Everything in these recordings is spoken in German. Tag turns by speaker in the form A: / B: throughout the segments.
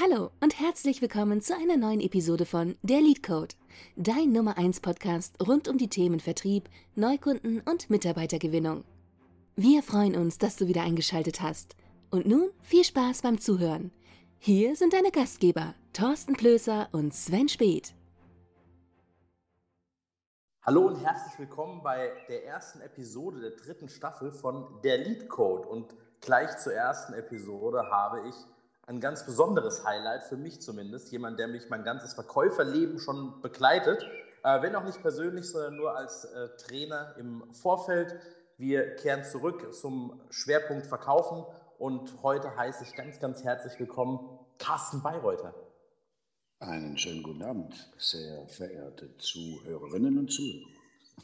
A: Hallo und herzlich willkommen zu einer neuen Episode von Der Lead Code, dein Nummer 1 Podcast rund um die Themen Vertrieb, Neukunden und Mitarbeitergewinnung. Wir freuen uns, dass du wieder eingeschaltet hast. Und nun viel Spaß beim Zuhören. Hier sind deine Gastgeber, Thorsten Plöser und Sven Speth.
B: Hallo und herzlich willkommen bei der ersten Episode der dritten Staffel von Der Lead Code. Und gleich zur ersten Episode habe ich ein ganz besonderes Highlight, für mich zumindest. Jemand, der mich mein ganzes Verkäuferleben schon begleitet. Äh, wenn auch nicht persönlich, sondern nur als äh, Trainer im Vorfeld. Wir kehren zurück zum Schwerpunkt Verkaufen und heute heiße ich ganz, ganz herzlich willkommen Carsten Bayreuther.
C: Einen schönen guten Abend, sehr verehrte Zuhörerinnen und Zuhörer.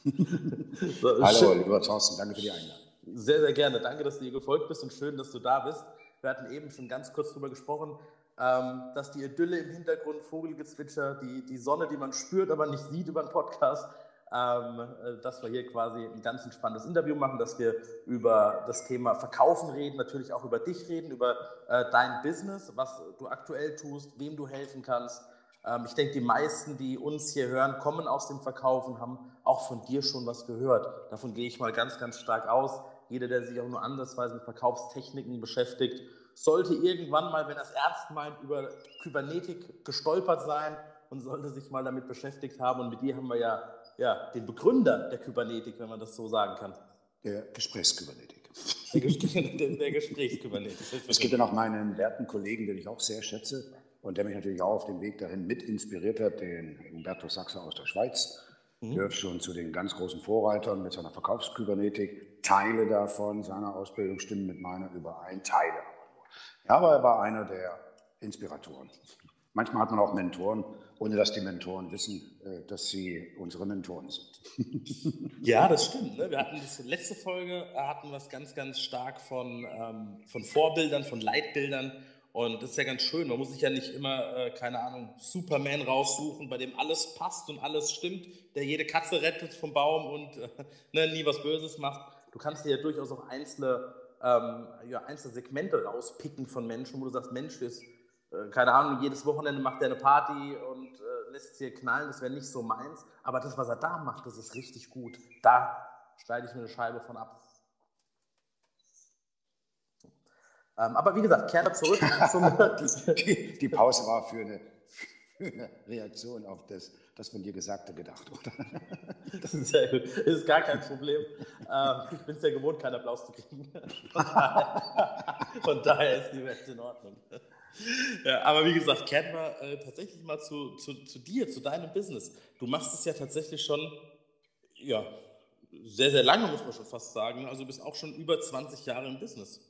C: Hallo, lieber Thorsten, danke für die Einladung.
B: Sehr, sehr gerne. Danke, dass du ihr gefolgt bist und schön, dass du da bist. Wir hatten eben schon ganz kurz darüber gesprochen, ähm, dass die Idylle im Hintergrund, Vogelgezwitscher, die, die Sonne, die man spürt, aber nicht sieht über den Podcast, ähm, äh, dass wir hier quasi ein ganz entspanntes Interview machen, dass wir über das Thema Verkaufen reden, natürlich auch über dich reden, über äh, dein Business, was du aktuell tust, wem du helfen kannst. Ähm, ich denke, die meisten, die uns hier hören, kommen aus dem Verkaufen, haben auch von dir schon was gehört. Davon gehe ich mal ganz, ganz stark aus. Jeder, der sich auch nur andersweise mit Verkaufstechniken beschäftigt, sollte irgendwann mal, wenn er es ernst meint, über Kybernetik gestolpert sein und sollte sich mal damit beschäftigt haben. Und mit dir haben wir ja, ja den Begründer der Kybernetik, wenn man das so sagen kann.
C: Der Gesprächskybernetik.
B: Der, der, der Gesprächskybernetik.
C: Es gibt ja noch meinen werten Kollegen, den ich auch sehr schätze und der mich natürlich auch auf dem Weg dahin mit inspiriert hat, den Umberto Sachse aus der Schweiz Mhm. Gehört schon zu den ganz großen Vorreitern mit seiner Verkaufskybernetik. Teile davon seiner Ausbildung stimmen mit meiner überein, Teile aber nur. Ja, aber er war einer der Inspiratoren. Manchmal hat man auch Mentoren, ohne dass die Mentoren wissen, äh, dass sie unsere Mentoren sind.
B: ja, das stimmt. Ne? Wir hatten das letzte Folge, hatten wir es ganz, ganz stark von, ähm, von Vorbildern, von Leitbildern und das ist ja ganz schön. Man muss sich ja nicht immer, äh, keine Ahnung, Superman raussuchen, bei dem alles passt und alles stimmt, der jede Katze rettet vom Baum und äh, ne, nie was Böses macht. Du kannst dir ja durchaus auch einzelne, ähm, ja, einzelne Segmente rauspicken von Menschen, wo du sagst, Mensch, ist, äh, keine Ahnung, jedes Wochenende macht er eine Party und äh, lässt es hier knallen, das wäre nicht so meins. Aber das, was er da macht, das ist richtig gut. Da schneide ich mir eine Scheibe von ab. Ähm, aber wie gesagt, kehre zurück zum.
C: die, die, Pause war für eine, für eine, Reaktion auf das, das von dir Gesagte gedacht, oder?
B: Das ist sehr gut. Ist gar kein Problem. Ähm, ich bin es ja gewohnt, keinen Applaus zu kriegen. Von daher ist die Welt in Ordnung. Ja, aber wie gesagt, kehren wir äh, tatsächlich mal zu, zu, zu dir, zu deinem Business. Du machst es ja tatsächlich schon, ja, sehr, sehr lange, muss man schon fast sagen. Also du bist auch schon über 20 Jahre im Business.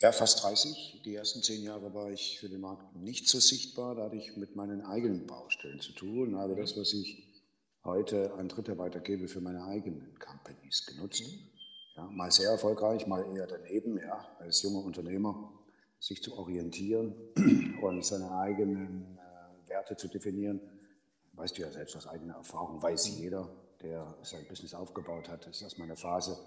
C: Ja, fast 30. Die ersten zehn Jahre war ich für den Markt nicht so sichtbar. Da hatte ich mit meinen eigenen Baustellen zu tun. Habe das, was ich heute an Dritte weitergebe, für meine eigenen Companies genutzt. Ja, mal sehr erfolgreich, mal eher daneben, ja, als junger Unternehmer sich zu orientieren und seine eigenen äh, Werte zu definieren. Weißt du ja selbst aus eigener Erfahrung, weiß jeder, der sein Business aufgebaut hat. Das ist erstmal eine Phase,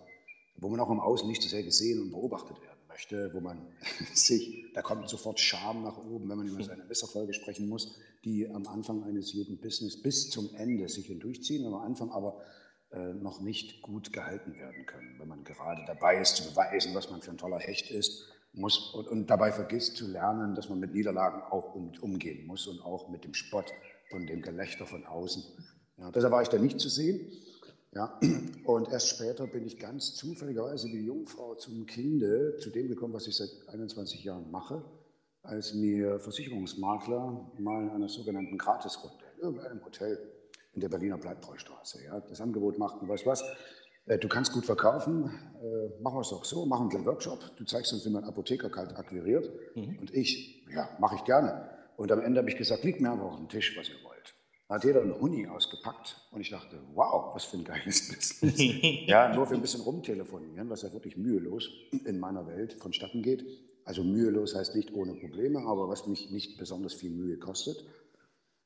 C: wo man auch im Außen nicht so sehr gesehen und beobachtet wird möchte, wo man sich, da kommt sofort Scham nach oben, wenn man über seine Misserfolge sprechen muss, die am Anfang eines jeden Business bis zum Ende sich hindurchziehen, am Anfang aber äh, noch nicht gut gehalten werden können. Wenn man gerade dabei ist zu beweisen, was man für ein toller Hecht ist, muss und, und dabei vergisst zu lernen, dass man mit Niederlagen auch um, umgehen muss und auch mit dem Spott und dem Gelächter von außen. Ja, deshalb war ich da nicht zu sehen. Ja, und erst später bin ich ganz zufälligerweise wie Jungfrau zum Kinde zu dem gekommen, was ich seit 21 Jahren mache, als mir Versicherungsmakler mal in einer sogenannten Gratisrunde in irgendeinem Hotel in der Berliner Bleibtreustraße ja, das Angebot machten, weißt was, äh, du kannst gut verkaufen, äh, machen wir es doch so, machen wir einen Workshop, du zeigst uns, wie man Apotheker kalt akquiriert. Mhm. und ich, ja, mache ich gerne. Und am Ende habe ich gesagt, liegt mir einfach auf den Tisch, was ihr wollt hat jeder einen Huni ausgepackt und ich dachte, wow, was für ein geiles Business. ja, nur für ein bisschen rumtelefonieren, was ja wirklich mühelos in meiner Welt vonstatten geht. Also mühelos heißt nicht ohne Probleme, aber was mich nicht besonders viel Mühe kostet.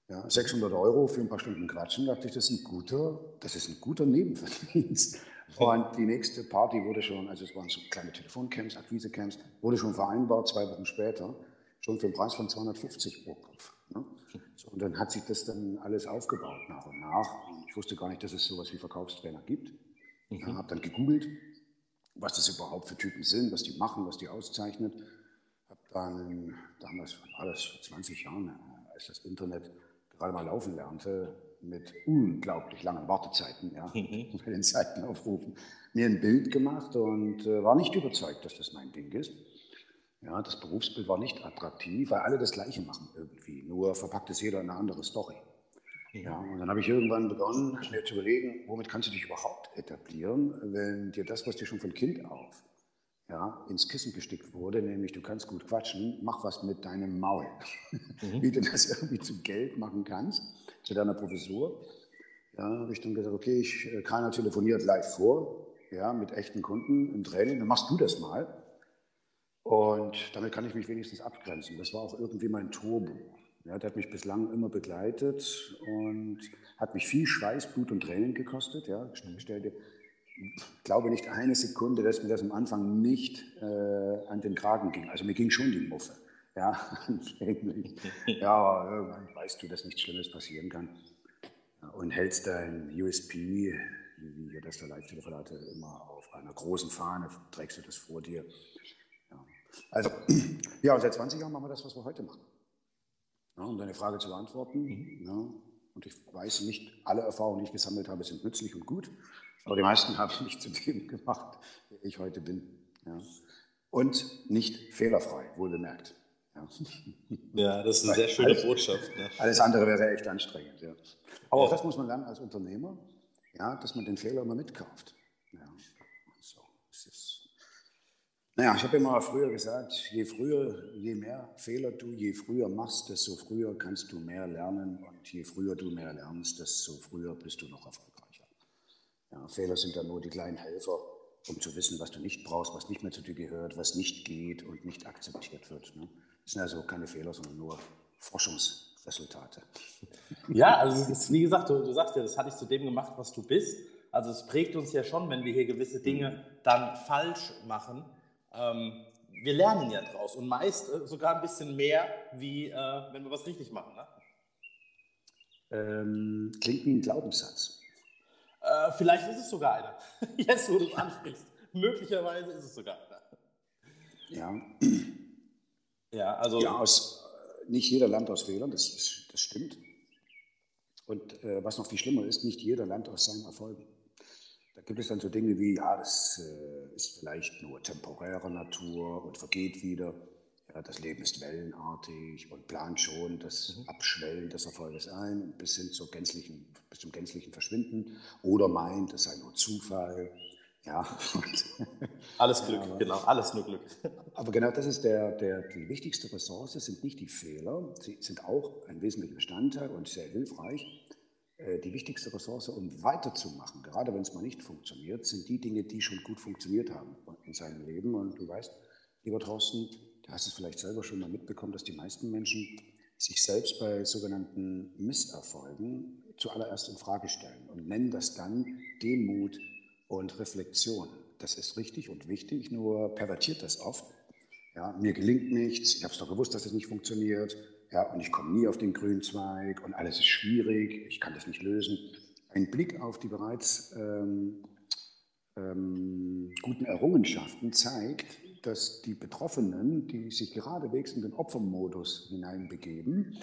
C: Ja, 600 Euro für ein paar Stunden Quatschen, dachte ich, das ist ein guter, das ist ein guter Nebenverdienst. Und die nächste Party wurde schon, also es waren so kleine Telefoncamps, Akquisecamps, wurde schon vereinbart, zwei Wochen später schon für den Preis von 250 pro Kopf. Ne? So, und dann hat sich das dann alles aufgebaut nach und nach. Ich wusste gar nicht, dass es sowas wie Verkaufstrainer gibt. Mhm. Ja, habe dann gegoogelt, was das überhaupt für Typen sind, was die machen, was die auszeichnet. Habe dann, damals war das vor 20 Jahren, äh, als das Internet gerade mal laufen lernte, mit unglaublich langen Wartezeiten ja, mhm. bei den Seitenaufrufen, mir ein Bild gemacht und äh, war nicht überzeugt, dass das mein Ding ist. Ja, das Berufsbild war nicht attraktiv, weil alle das Gleiche machen irgendwie, nur verpackt es jeder in eine andere Story. Ja, und dann habe ich irgendwann begonnen, mir zu überlegen, womit kannst du dich überhaupt etablieren, wenn dir das, was dir schon von Kind auf ja, ins Kissen gestickt wurde, nämlich du kannst gut quatschen, mach was mit deinem Maul. Mhm. Wie du das irgendwie zu Geld machen kannst, zu deiner Professur. Ja, habe ich dann gesagt, okay, ich, äh, keiner telefoniert live vor, ja, mit echten Kunden im Training, dann machst du das mal. Und damit kann ich mich wenigstens abgrenzen. Das war auch irgendwie mein Turbo. Ja, der hat mich bislang immer begleitet und hat mich viel Schweiß, Blut und Tränen gekostet. Ja, stell dir, glaube nicht eine Sekunde, dass mir das am Anfang nicht äh, an den Kragen ging. Also mir ging schon die Muffe. Ja. Ja, irgendwann weißt du, dass nichts Schlimmes passieren kann. Und hältst dein USP, wie wir das der Live-Telefonate immer auf einer großen Fahne, trägst du das vor dir. Also, ja, und seit 20 Jahren machen wir das, was wir heute machen. Ja, um deine Frage zu beantworten. Mhm. Ja, und ich weiß nicht, alle Erfahrungen, die ich gesammelt habe, sind nützlich und gut. Aber die meisten haben mich zu dem gemacht, der ich heute bin. Ja. Und nicht fehlerfrei, wohlbemerkt.
B: Ja. ja, das ist eine sehr schöne
C: alles,
B: Botschaft.
C: Ne? Alles andere wäre echt anstrengend. Ja. Aber auch das muss man lernen als Unternehmer, ja, dass man den Fehler immer mitkauft. Ja. Naja, ich habe immer früher gesagt, je früher, je mehr Fehler du je früher machst, desto früher kannst du mehr lernen und je früher du mehr lernst, desto früher bist du noch erfolgreicher. Ja, Fehler sind dann nur die kleinen Helfer, um zu wissen, was du nicht brauchst, was nicht mehr zu dir gehört, was nicht geht und nicht akzeptiert wird. Ne? Das sind also keine Fehler, sondern nur Forschungsresultate.
B: Ja, also ist, wie gesagt, du, du, sagst ja, das hatte ich zu dem gemacht, was du bist. Also es prägt uns ja schon, wenn wir hier gewisse Dinge dann falsch machen. Ähm, wir lernen ja draus und meist äh, sogar ein bisschen mehr, wie äh, wenn wir was richtig machen. Ne?
C: Ähm, klingt wie ein Glaubenssatz.
B: Äh, vielleicht ist es sogar einer. Jetzt, wo du es ansprichst. Möglicherweise ist es sogar einer.
C: Ja.
B: Ja, also.
C: Ja, aus, nicht jeder lernt aus Fehlern, das, ist, das stimmt. Und äh, was noch viel schlimmer ist, nicht jeder lernt aus seinen Erfolgen. Da gibt es dann so Dinge wie, ja, das äh, ist vielleicht nur temporärer Natur und vergeht wieder. Ja, das Leben ist wellenartig und plant schon das mhm. Abschwellen des Erfolges ein bis hin zur gänzlichen, bis zum gänzlichen Verschwinden oder meint, es sei nur Zufall ja.
B: alles Glück, ja, genau, alles nur Glück.
C: Aber genau das ist der, der, die wichtigste Ressource, sind nicht die Fehler, sie sind auch ein wesentlicher Bestandteil und sehr hilfreich. Äh, die wichtigste Ressource, um weiterzumachen, gerade wenn es mal nicht funktioniert, sind die Dinge, die schon gut funktioniert haben in seinem Leben. Und du weißt, lieber Thorsten, du hast es vielleicht selber schon mal mitbekommen, dass die meisten Menschen sich selbst bei sogenannten Misserfolgen zuallererst in Frage stellen und nennen das dann Demut, und Reflexion. Das ist richtig und wichtig, nur pervertiert das oft. Ja, mir gelingt nichts, ich habe es doch gewusst, dass es nicht funktioniert. Ja, und ich komme nie auf den grünen Zweig und alles ist schwierig, ich kann das nicht lösen. Ein Blick auf die bereits ähm, ähm, guten Errungenschaften zeigt, dass die Betroffenen, die sich geradewegs in den Opfermodus hineinbegeben,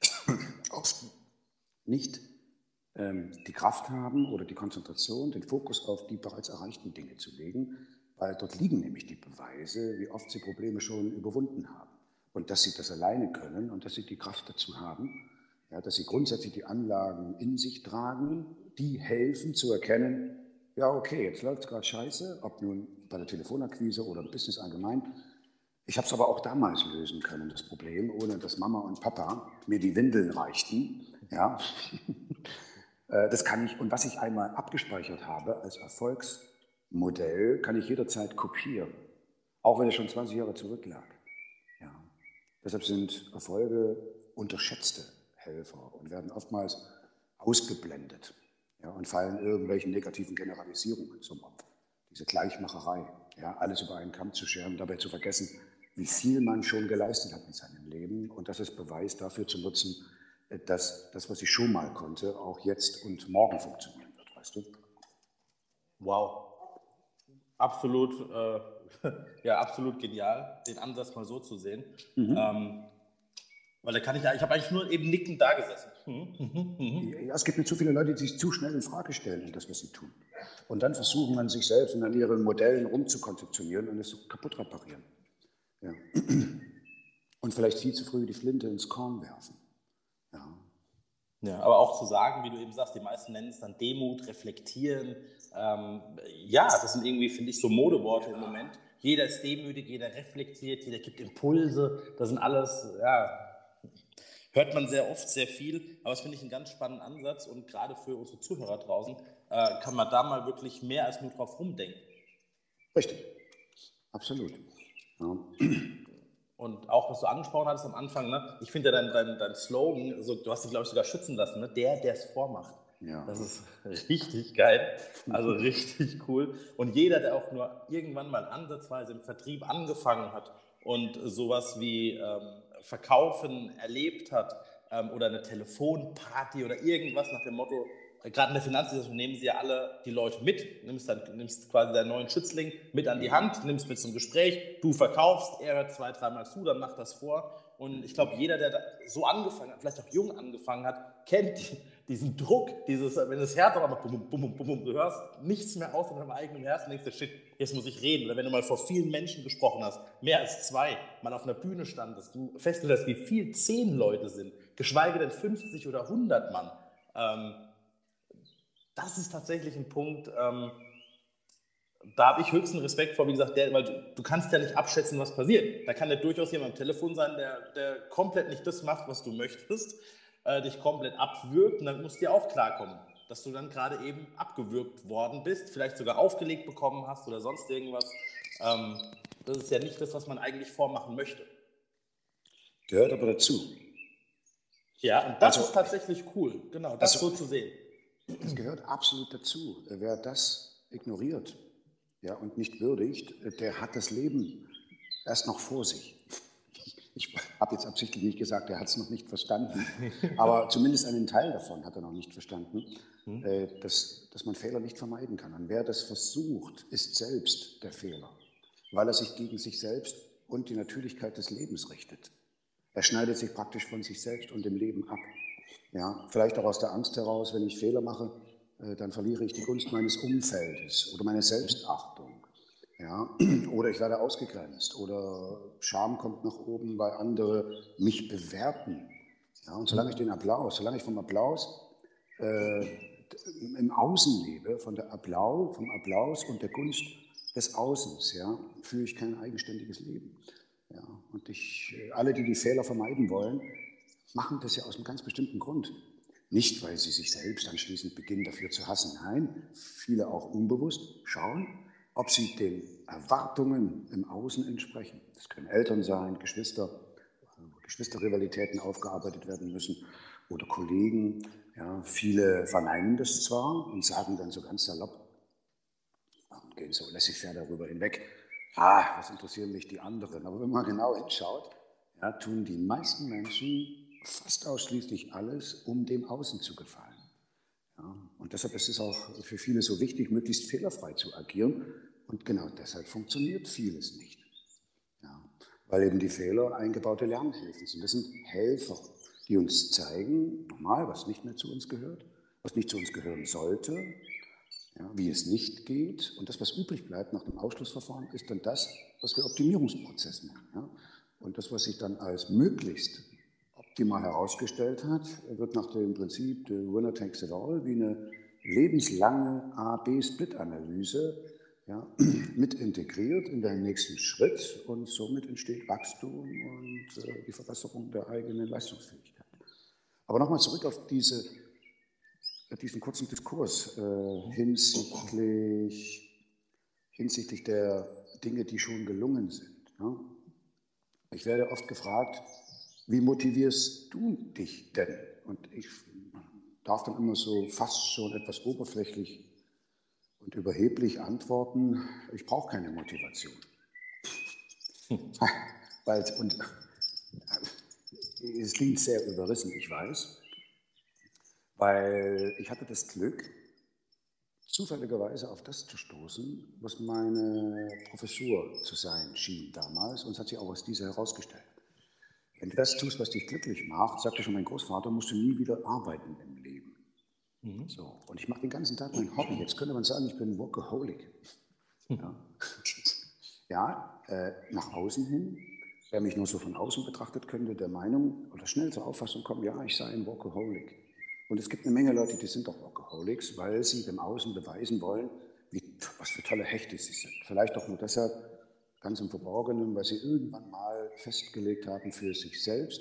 C: oft nicht ähm, die Kraft haben oder die Konzentration, den Fokus auf die bereits erreichten Dinge zu legen, weil dort liegen nämlich die Beweise, wie oft sie Probleme schon überwunden haben und dass sie das alleine können und dass sie die Kraft dazu haben, ja, dass sie grundsätzlich die Anlagen in sich tragen, die helfen zu erkennen, ja, okay, jetzt läuft es gerade scheiße, ob nun bei der Telefonakquise oder im Business allgemein. Ich habe es aber auch damals lösen können, das Problem, ohne dass Mama und Papa mir die Windeln reichten. Ja. Äh, das kann ich, und was ich einmal abgespeichert habe als Erfolgsmodell, kann ich jederzeit kopieren, auch wenn es schon 20 Jahre zurücklag. Deshalb sind Erfolge unterschätzte Helfer und werden oftmals ausgeblendet ja, und fallen irgendwelchen negativen Generalisierungen zum Opfer. Diese Gleichmacherei, ja, alles über einen Kamm zu scheren, dabei zu vergessen, wie viel man schon geleistet hat in seinem Leben und das ist Beweis dafür zu nutzen, äh, dass das, was ich schon mal konnte, auch jetzt und morgen funktionieren wird, weißt du?
B: Wow. Absolut, äh, ja, absolut genial, den Ansatz mal so zu sehen. Mhm. Ähm, weil da kann ich ja, ich habe eigentlich nur eben nickend da gesessen. Mhm.
C: Mhm. mhm. Ja, es gibt nicht zu viele Leute, die sich zu schnell in Frage stellen das, was sie tun. Und dann versuchen an sich selbst und an ihren Modellen rumzukonzeptionieren und es kaputt reparieren. Ja. Und vielleicht viel zu früh die Flinte ins Korn werfen. Ja.
B: Ja, aber auch zu sagen, wie du eben sagst, die meisten nennen es dann Demut, reflektieren. Ähm, ja, das sind irgendwie, finde ich, so Modeworte im Moment. Jeder ist demütig, jeder reflektiert, jeder gibt Impulse. Das sind alles, ja, hört man sehr oft, sehr viel. Aber das finde ich einen ganz spannenden Ansatz und gerade für unsere Zuhörer draußen äh, kann man da mal wirklich mehr als nur drauf rumdenken.
C: Richtig, absolut. Ja.
B: Und auch, was du angesprochen hattest am Anfang, ne? ich finde ja dein, dein, dein Slogan, also, du hast dich, glaube ich, sogar schützen lassen, ne? der, der es vormacht. Ja. Das ist richtig geil, also richtig cool. Und jeder, der auch nur irgendwann mal ansatzweise im Vertrieb angefangen hat und sowas wie ähm, Verkaufen erlebt hat ähm, oder eine Telefonparty oder irgendwas nach dem Motto, gerade in der Finanzsituation nehmen sie ja alle die Leute mit, nimmst, dann, nimmst quasi deinen neuen Schützling mit an die Hand, nimmst mit zum Gespräch, du verkaufst, er hört zwei, dreimal zu, dann macht das vor. Und ich glaube, jeder, der so angefangen hat, vielleicht auch jung angefangen hat, kennt diesen Druck, dieses, wenn das Herz auch mal bum, bum, bum, bum, du hörst nichts mehr aus von deinem eigenen Herz und denkst dir, shit, jetzt muss ich reden. Oder wenn du mal vor vielen Menschen gesprochen hast, mehr als zwei, mal auf einer Bühne standest, du feststellst, wie viel zehn Leute sind, geschweige denn 50 oder 100 Mann. Ähm, das ist tatsächlich ein Punkt, ähm, da habe ich höchsten Respekt vor, wie gesagt, der, weil du, du, kannst ja nicht abschätzen, was passiert. Da kann ja durchaus jemand am Telefon sein, der, der komplett nicht das macht, was du möchtest, äh, dich komplett abwürgt und dann musst du dir auch klarkommen, dass du dann gerade eben abgewürgt worden bist, vielleicht sogar aufgelegt bekommen hast oder sonst irgendwas. Ähm, das ist ja nicht das, was man eigentlich vormachen möchte.
C: Gehört aber dazu.
B: Ja, und das also, ist tatsächlich cool, genau, das also, so zu sehen.
C: Das gehört absolut dazu. Wer das ignoriert ja, und nicht würdigt, der hat das Leben erst noch vor sich. Ich habe jetzt absichtlich nicht gesagt, er hat es noch nicht verstanden, aber zumindest einen Teil davon hat er noch nicht verstanden, hm. äh, dass, dass man Fehler nicht vermeiden kann. Und wer das versucht, ist selbst der Fehler, weil er sich gegen sich selbst und die Natürlichkeit des Lebens richtet. Er schneidet sich praktisch von sich selbst und dem Leben ab. Ja, vielleicht auch aus der Angst heraus, wenn ich Fehler mache, äh, dann verliere ich die Gunst meines Umfeldes oder meine Selbstachtung. Ja, oder ich werde ausgegrenzt oder Scham kommt nach oben, weil andere mich bewerten. Ja, und solange ich den Applaus, solange ich vom Applaus äh, im Außen lebe, von der Applaus, vom Applaus und der Gunst des Außens, ja, führe ich kein eigenständiges Leben. Ja, und ich, äh, alle, die die Fehler vermeiden wollen, machen das ja aus einem ganz bestimmten Grund. Nicht, weil sie sich selbst anschließend beginnen dafür zu hassen. Nein, viele auch unbewusst schauen, ob sie den Erwartungen im Außen entsprechen. Das können Eltern sein, Geschwister, Geschwisterrivalitäten aufgearbeitet werden müssen oder Kollegen. Ja, viele verneinen das zwar und sagen dann so ganz salopp und gehen so laissez-faire darüber hinweg. Ah, was interessieren mich die anderen? Aber wenn man genau hinschaut, ja, tun die meisten Menschen fast ausschließlich alles, um dem Außen zu gefallen. Ja, und deshalb ist es auch für viele so wichtig, möglichst fehlerfrei zu agieren. Und genau deshalb funktioniert vieles nicht. Ja, weil eben die Fehler eingebaute Lernhilfen sind. Das sind Helfer, die uns zeigen, nochmal, was nicht mehr zu uns gehört, was nicht zu uns gehören sollte, ja, wie es nicht geht. Und das, was übrig bleibt nach dem Ausschlussverfahren, ist dann das, was wir Optimierungsprozess nennen. Ja. Und das, was sich dann als möglichst die mal herausgestellt hat, wird nach dem Prinzip the winner takes it all wie eine lebenslange A-B-Split-Analyse ja, mit integriert in den nächsten Schritt und somit entsteht Wachstum und äh, die Verbesserung der eigenen Leistungsfähigkeit. Aber nochmal zurück auf diese, diesen kurzen Diskurs äh, hinsichtlich, hinsichtlich der Dinge, die schon gelungen sind. Ja. Ich werde oft gefragt, wie motivierst du dich denn? Und ich darf dann immer so fast schon etwas oberflächlich und überheblich antworten, ich brauche keine Motivation. Weil, und es klingt sehr überrissen, ich weiß, weil ich hatte das Glück, zufälligerweise auf das zu stoßen, was meine Professur zu sein schien damals. Und es hat sich auch aus dieser herausgestellt. Wenn du das tust, was dich glücklich macht, sagte schon mein Großvater, musst du nie wieder arbeiten im. Mhm. So. Und ich mache den ganzen Tag mein Hobby. Jetzt könnte man sagen, ich bin Workaholic. Ja, ja äh, nach außen hin. Wer mich nur so von außen betrachtet, könnte der Meinung oder schnell zur Auffassung kommen, ja, ich sei ein Workaholic. Und es gibt eine Menge Leute, die sind doch Workaholics, weil sie dem Außen beweisen wollen, wie, was für tolle Hechte sie sind. Vielleicht auch nur deshalb, ganz im Verborgenen, weil sie irgendwann mal festgelegt haben für sich selbst,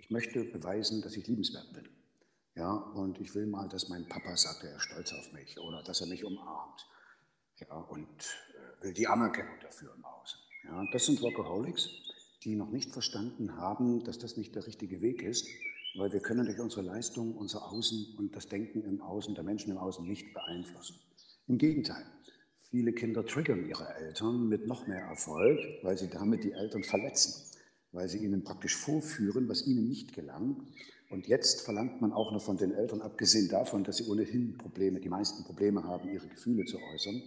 C: ich möchte beweisen, dass ich liebenswert bin. Ja, und ich will mal, dass mein Papa sagt, er ist stolz auf mich oder dass er mich umarmt. Ja, und äh, will die Anerkennung dafür im Außen. Ja, das sind Workaholics, die noch nicht verstanden haben, dass das nicht der richtige Weg ist weil wir können durch unsere Leistung unser Außen und das Denken im Außen, der Menschen im Außen nicht beeinflussen. Im Gegenteil, viele Kinder triggern ihre Eltern mit noch mehr Erfolg, weil sie damit die Eltern verletzen, weil sie ihnen praktisch vorführen, was ihnen nicht gelang. Und jetzt verlangt man auch noch von den Eltern, abgesehen davon, dass sie ohnehin Probleme, die meisten Probleme haben, ihre Gefühle zu äußern,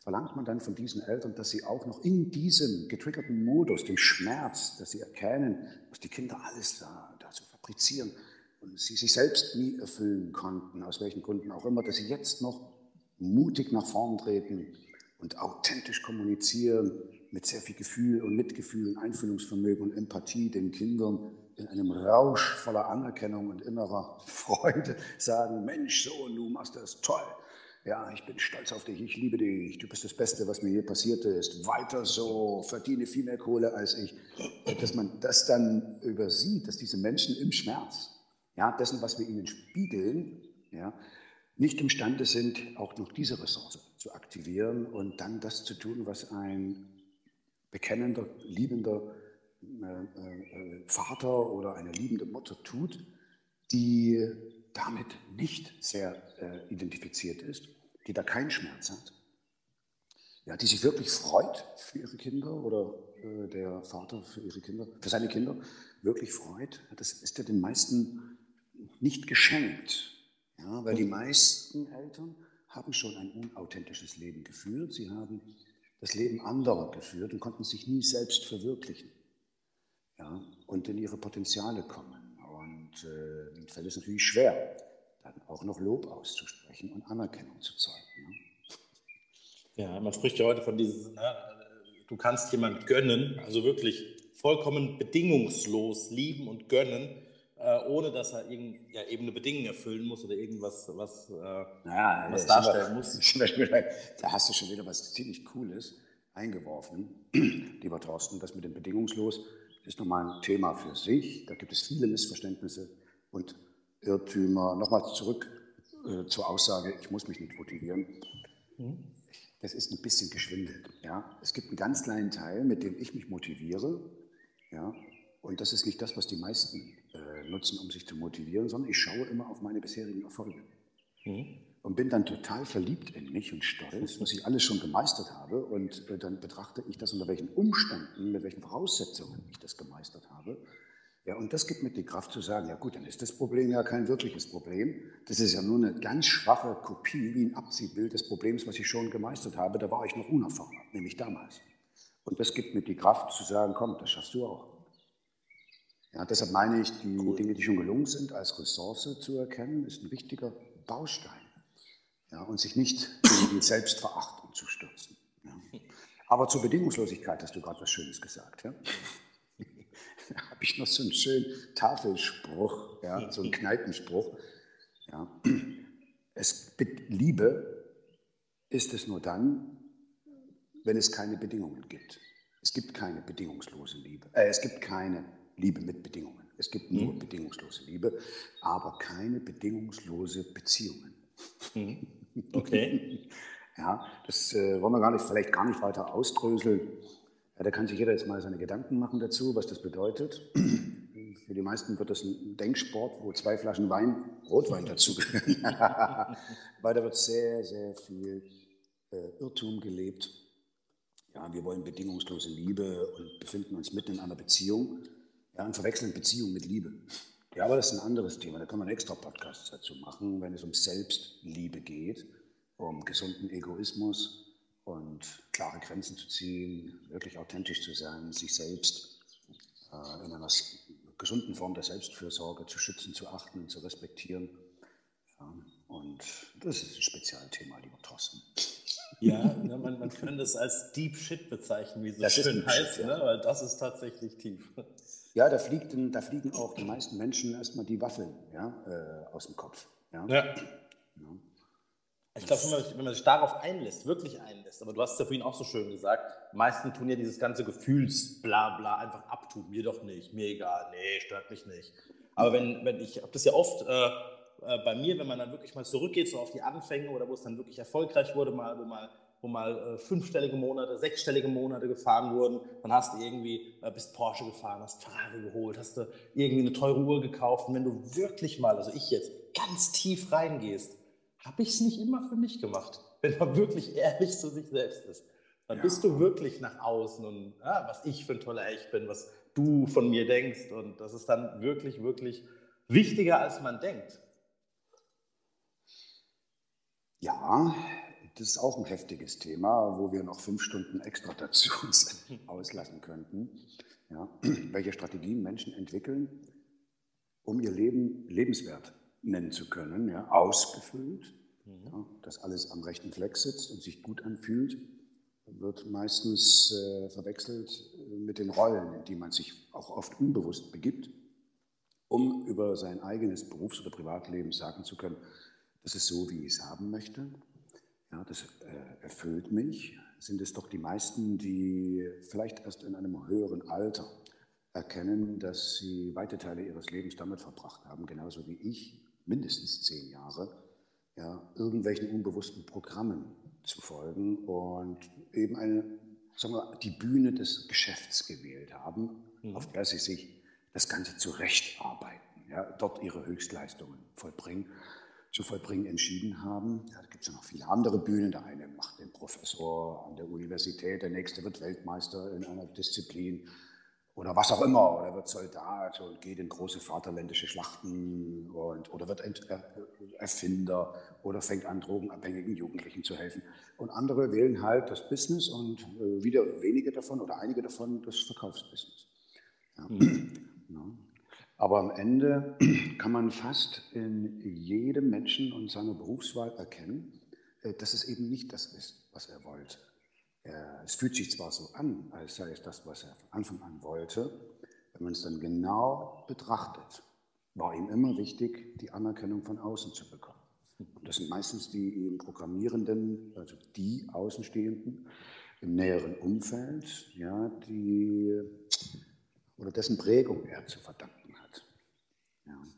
C: verlangt man dann von diesen Eltern, dass sie auch noch in diesem getriggerten Modus, dem Schmerz, dass sie erkennen, was die Kinder alles da fabrizieren und sie sich selbst nie erfüllen konnten, aus welchen Gründen auch immer, dass sie jetzt noch mutig nach vorn treten und authentisch kommunizieren mit sehr viel Gefühl und Mitgefühl und Einfühlungsvermögen und Empathie den Kindern in einem Rausch voller Anerkennung und innerer Freude sagen, Mensch, so, du machst das toll. Ja, ich bin stolz auf dich, ich liebe dich, du bist das Beste, was mir hier passiert ist. Weiter so, verdiene viel mehr Kohle als ich. Dass man das dann übersieht, dass diese Menschen im Schmerz, ja, dessen, was wir ihnen spiegeln, ja, nicht imstande sind, auch noch diese Ressource zu aktivieren und dann das zu tun, was ein bekennender, liebender Vater oder eine liebende Mutter tut, die damit nicht sehr äh, identifiziert ist, die da keinen Schmerz hat, ja, die sich wirklich freut für ihre Kinder oder äh, der Vater für ihre Kinder, für seine Kinder wirklich freut, das ist ja den meisten nicht geschenkt, ja, weil die meisten Eltern haben schon ein unauthentisches Leben geführt, sie haben das Leben anderer geführt und konnten sich nie selbst verwirklichen ja, und in ihre Potenziale kommen. Und äh, fällt es natürlich schwer, dann auch noch Lob auszusprechen und Anerkennung zu zeigen. Ne?
B: Ja, man spricht ja heute von diesem, ne, du kannst jemand gönnen, also wirklich vollkommen bedingungslos lieben und gönnen, äh, ohne dass er irgend, ja, eben eine Bedingung erfüllen muss oder irgendwas was, äh,
C: ja, was darstellen muss. Da hast du schon wieder was ziemlich Cooles eingeworfen, lieber Thorsten, das mit dem bedingungslos ist nochmal ein Thema für sich. Da gibt es viele Missverständnisse und Irrtümer. Nochmal zurück äh, zur Aussage, ich muss mich nicht motivieren. Das ist ein bisschen geschwindelt. Ja? Es gibt einen ganz kleinen Teil, mit dem ich mich motiviere. Ja? Und das ist nicht das, was die meisten äh, nutzen, um sich zu motivieren, sondern ich schaue immer auf meine bisherigen Erfolge. Mhm und bin dann total verliebt in mich und stolz, was ich alles schon gemeistert habe. Und äh, dann betrachte ich das, unter welchen Umständen, mit welchen Voraussetzungen ich das gemeistert habe. Ja, und das gibt mir die Kraft zu sagen, ja gut, dann ist das Problem ja kein wirkliches Problem. Das ist ja nur eine ganz schwache Kopie, wie ein Abziehbild des Problems, was ich schon gemeistert habe. Da war ich noch unerfahren, nämlich damals. Und das gibt mir die Kraft zu sagen, komm, das schaffst du auch. Ja, deshalb meine ich, die cool. Dinge, die schon gelungen sind, als Ressource zu erkennen, ist ein wichtiger Baustein ja, und sich nicht in die Selbstverachtung zu stürzen. Ja. Aber zur Bedingungslosigkeit hast du gerade was Schönes gesagt. Ja? da habe ich noch so einen schönen Tafelspruch, ja, so einen Kneipenspruch. Ja. Es, Liebe ist es nur dann, wenn es keine Bedingungen gibt. Es gibt keine bedingungslose Liebe. Äh, es gibt keine Liebe mit Bedingungen. Es gibt nur mhm. bedingungslose Liebe, aber keine bedingungslose Beziehungen.
B: Mhm. Okay.
C: ja, das äh, wollen wir gar nicht, vielleicht gar nicht weiter ausdröseln. Ja, da kann sich jeder jetzt mal seine Gedanken machen dazu, was das bedeutet. Für die meisten wird das ein Denksport, wo zwei Flaschen Wein, Rotwein dazugehören. Weil da wird sehr, sehr viel äh, Irrtum gelebt. Ja, wir wollen bedingungslose Liebe und befinden uns mitten in einer Beziehung ja, und verwechseln Beziehung mit Liebe. Ja, aber das ist ein anderes Thema. Da kann man extra Podcasts dazu machen, wenn es um Selbstliebe geht, um gesunden Egoismus und klare Grenzen zu ziehen, wirklich authentisch zu sein, sich selbst äh, in einer gesunden Form der Selbstfürsorge zu schützen, zu achten und zu respektieren. Ja, und das ist ein Spezialthema, lieber Thorsten.
B: Ja, ne, man, man könnte es als Deep Shit bezeichnen, wie es so das schön heißt, Shit, ja. ne? weil das ist tatsächlich tief.
C: Ja, da, fliegt, da fliegen auch die meisten Menschen erstmal die Waffeln ja, äh, aus dem Kopf. Ja. ja. ja.
B: Ich glaube, wenn, wenn man, sich darauf einlässt, wirklich einlässt, aber du hast es ja vorhin auch so schön gesagt, meisten tun ja dieses ganze Gefühlsblabla einfach abtun. Mir doch nicht, mir egal, nee, stört mich nicht. Aber wenn, wenn ich habe das ja oft äh, äh, bei mir, wenn man dann wirklich mal zurückgeht, so auf die Anfänge oder wo es dann wirklich erfolgreich wurde, mal, wo mal wo mal äh, fünfstellige Monate, sechsstellige Monate gefahren wurden, dann hast du irgendwie, äh, bist Porsche gefahren, hast Ferrari geholt, hast du irgendwie eine teure Uhr gekauft. Und wenn du wirklich mal, also ich jetzt, ganz tief reingehst, habe ich es nicht immer für mich gemacht. Wenn man wirklich ehrlich zu sich selbst ist, dann ja. bist du wirklich nach außen und ja, was ich für ein toller Echt bin, was du von mir denkst. Und das ist dann wirklich, wirklich wichtiger, als man denkt.
C: Ja, das ist auch ein heftiges Thema, wo wir noch fünf Stunden extra dazu auslassen könnten. Ja, welche Strategien Menschen entwickeln, um ihr Leben lebenswert nennen zu können, ja, ausgefüllt, mhm. ja, dass alles am rechten Fleck sitzt und sich gut anfühlt, wird meistens äh, verwechselt äh, mit den Rollen, in die man sich auch oft unbewusst begibt, um über sein eigenes Berufs- oder Privatleben sagen zu können, das ist so, wie ich es haben möchte. Ja, das äh, erfüllt mich. Sind es doch die meisten, die vielleicht erst in einem höheren Alter erkennen, dass sie weite Teile ihres Lebens damit verbracht haben, genauso wie ich, mindestens zehn Jahre, ja, irgendwelchen unbewussten Programmen zu folgen und eben eine, sagen wir, die Bühne des Geschäfts gewählt haben, mhm. auf der sie sich das Ganze zurechtarbeiten, ja, dort ihre Höchstleistungen vollbringen zu vollbringen entschieden haben. Ja, da gibt es ja noch viele andere Bühnen. Der eine macht den Professor an der Universität, der nächste wird Weltmeister in einer Disziplin oder was auch immer, oder wird Soldat und geht in große vaterländische Schlachten und, oder wird äh, Erfinder oder fängt an, drogenabhängigen Jugendlichen zu helfen. Und andere wählen halt das Business und äh, wieder wenige davon oder einige davon das Verkaufsbusiness. Ja. Mhm. Ja. Aber am Ende kann man fast in jedem Menschen und seiner Berufswahl erkennen, äh, dass es eben nicht das ist, was er wollte. Es fühlt sich zwar so an, als sei es das, was er von Anfang an wollte, wenn man es dann genau betrachtet, war ihm immer wichtig, die Anerkennung von außen zu bekommen. Und das sind meistens die Programmierenden, also die Außenstehenden im näheren Umfeld, ja, die oder dessen Prägung er zu verdanken. Ja.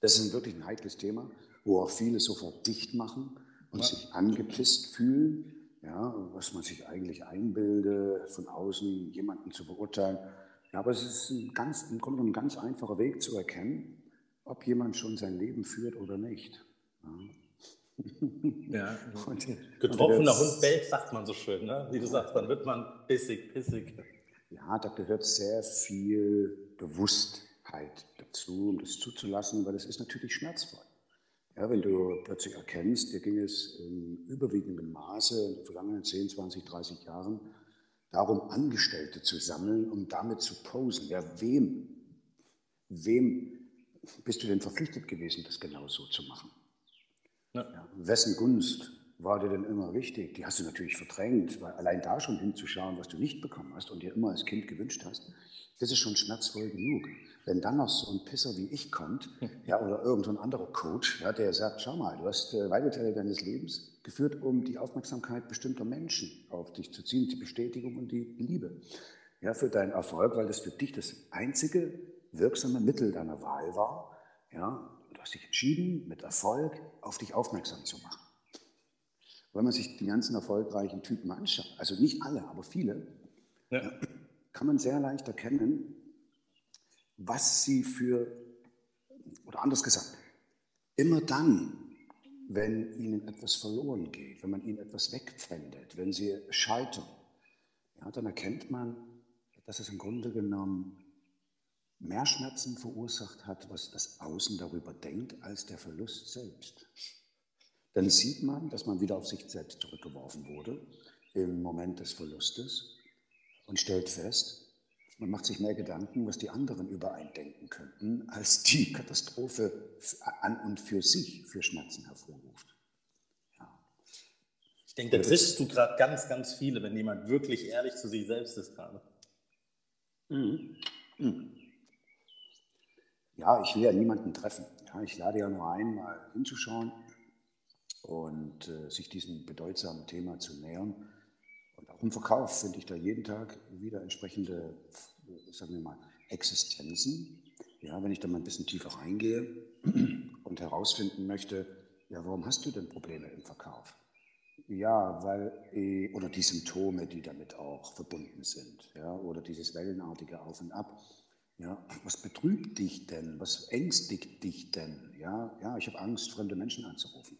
C: Das ist wirklich ein heikles Thema, wo auch viele sofort dicht machen und ja. sich angepisst fühlen ja, was man sich eigentlich einbilde, von außen jemanden zu beurteilen. Ja, aber es ist ein ganz, im Grunde ein ganz einfacher Weg zu erkennen, ob jemand schon sein Leben führt oder nicht.
B: Ja, getroffener Hund bellt, sagt man so schön, ne? wie du sagst, dann wird man pissig, pissig.
C: Ja, da gehört sehr viel Bewusstheit dazu, um das zuzulassen, weil das ist natürlich schmerzvoll. Ja, wenn du plötzlich erkennst, dir ging es im überwiegenden Maße in den vergangenen 10, 20, 30 Jahren darum, Angestellte zu sammeln, um damit zu posen. Ja, wem, wem bist du denn verpflichtet gewesen, das genau so zu machen? Ja. Ja, wessen Gunst war dir denn immer wichtig? Die hast du natürlich verdrängt, weil allein da schon hinzuschauen, was du nicht bekommen hast und dir immer als Kind gewünscht hast, das ist schon schmerzvoll genug. Wenn dann noch so ein Pisser wie ich kommt, ja, oder irgendein anderer Coach, ja, der sagt, schau mal, du hast äh, weite Teile deines Lebens geführt, um die Aufmerksamkeit bestimmter Menschen auf dich zu ziehen, die Bestätigung und die Liebe ja, für deinen Erfolg, weil das für dich das einzige wirksame Mittel deiner Wahl war. Ja, du hast dich entschieden, mit Erfolg auf dich aufmerksam zu machen. Wenn man sich die ganzen erfolgreichen Typen anschaut, also nicht alle, aber viele, ja. kann man sehr leicht erkennen, was sie für, oder anders gesagt, immer dann, wenn ihnen etwas verloren geht, wenn man ihnen etwas wegpfändet, wenn sie scheitern, ja, dann erkennt man, dass es im Grunde genommen mehr Schmerzen verursacht hat, was das Außen darüber denkt, als der Verlust selbst. Dann sieht man, dass man wieder auf sich selbst zurückgeworfen wurde im Moment des Verlustes und stellt fest, man macht sich mehr Gedanken, was die anderen übereindenken könnten, als die Katastrophe an und für sich für Schmerzen hervorruft.
B: Ja. Ich denke, da triffst du gerade ganz, ganz viele, wenn jemand wirklich ehrlich zu sich selbst ist gerade. Mhm.
C: Mhm. Ja, ich will ja niemanden treffen. Ja, ich lade ja nur ein, mal hinzuschauen und äh, sich diesem bedeutsamen Thema zu nähern. Und auch im Verkauf finde ich da jeden Tag wieder entsprechende, sagen wir mal, Existenzen. Ja, wenn ich da mal ein bisschen tiefer reingehe und herausfinden möchte, ja, warum hast du denn Probleme im Verkauf? Ja, weil, äh, oder die Symptome, die damit auch verbunden sind, ja, oder dieses wellenartige Auf und Ab. Ja, was betrübt dich denn? Was ängstigt dich denn? Ja, ja ich habe Angst, fremde Menschen anzurufen.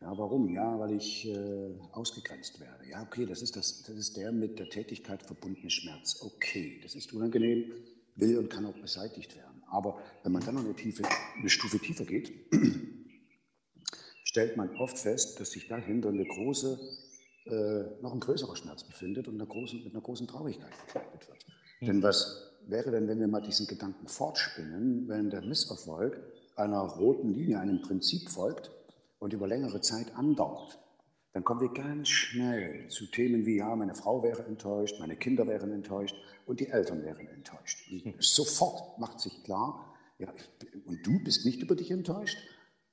C: Ja, warum? Ja, weil ich äh, ausgegrenzt werde. Ja, okay, das ist, das, das ist der mit der Tätigkeit verbundene Schmerz. Okay, das ist unangenehm, will und kann auch beseitigt werden. Aber wenn man dann noch eine, tiefe, eine Stufe tiefer geht, stellt man oft fest, dass sich dahinter eine große, äh, noch ein größerer Schmerz befindet und eine großen, mit einer großen Traurigkeit begleitet wird. Mhm. Denn was wäre denn, wenn wir mal diesen Gedanken fortspinnen, wenn der Misserfolg einer roten Linie, einem Prinzip folgt, und über längere Zeit andauert, dann kommen wir ganz schnell zu Themen wie, ja, meine Frau wäre enttäuscht, meine Kinder wären enttäuscht und die Eltern wären enttäuscht. Und hm. sofort macht sich klar, ja, und du bist nicht über dich enttäuscht?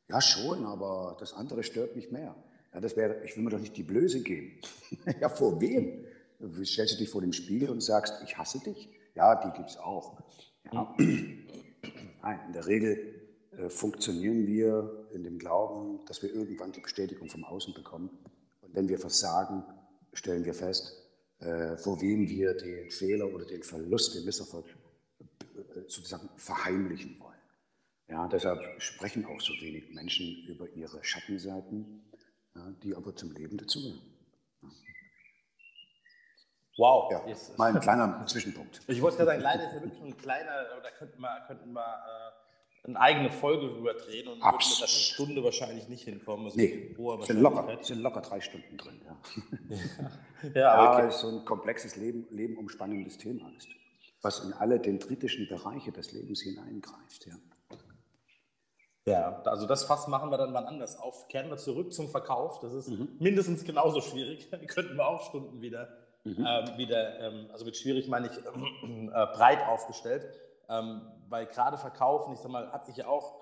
C: Ja, schon, aber das andere stört mich mehr. Ja, das wäre, ich will mir doch nicht die Blöße geben. ja, vor wem? Stellst du dich vor dem Spiegel und sagst, ich hasse dich? Ja, die gibt es auch. Ja. Hm. Nein, in der Regel funktionieren wir in dem Glauben, dass wir irgendwann die Bestätigung vom Außen bekommen. Und wenn wir versagen, stellen wir fest, äh, vor wem wir den Fehler oder den Verlust, den Misserfolg äh, sozusagen verheimlichen wollen. Ja, deshalb sprechen auch so wenig Menschen über ihre Schattenseiten, die aber zum Leben dazugehören.
B: Wow.
C: Ja, mal ein kleiner Zwischenpunkt.
B: Ich wollte gerade sagen, leider ist ja wirklich ein kleiner, da könnten wir, könnten wir äh eine eigene Folge drüber und Absolut. mit einer Stunde wahrscheinlich nicht hinkommen.
C: Also nee, sind locker, sind locker drei Stunden drin. Ja, ja, ja okay. es so ein komplexes Leben, Leben umspannendes Thema ist, was in alle dendritischen Bereiche des Lebens hineingreift. Ja.
B: Ja, also das Fass machen wir dann mal anders auf. Kehren wir zurück zum Verkauf. Das ist mhm. mindestens genauso schwierig. Könnten wir auch Stunden wieder, mhm. ähm, wieder ähm, also mit schwierig meine ich äh, breit aufgestellt. Ähm, weil gerade Verkaufen, ich sag mal, hat sich ja auch,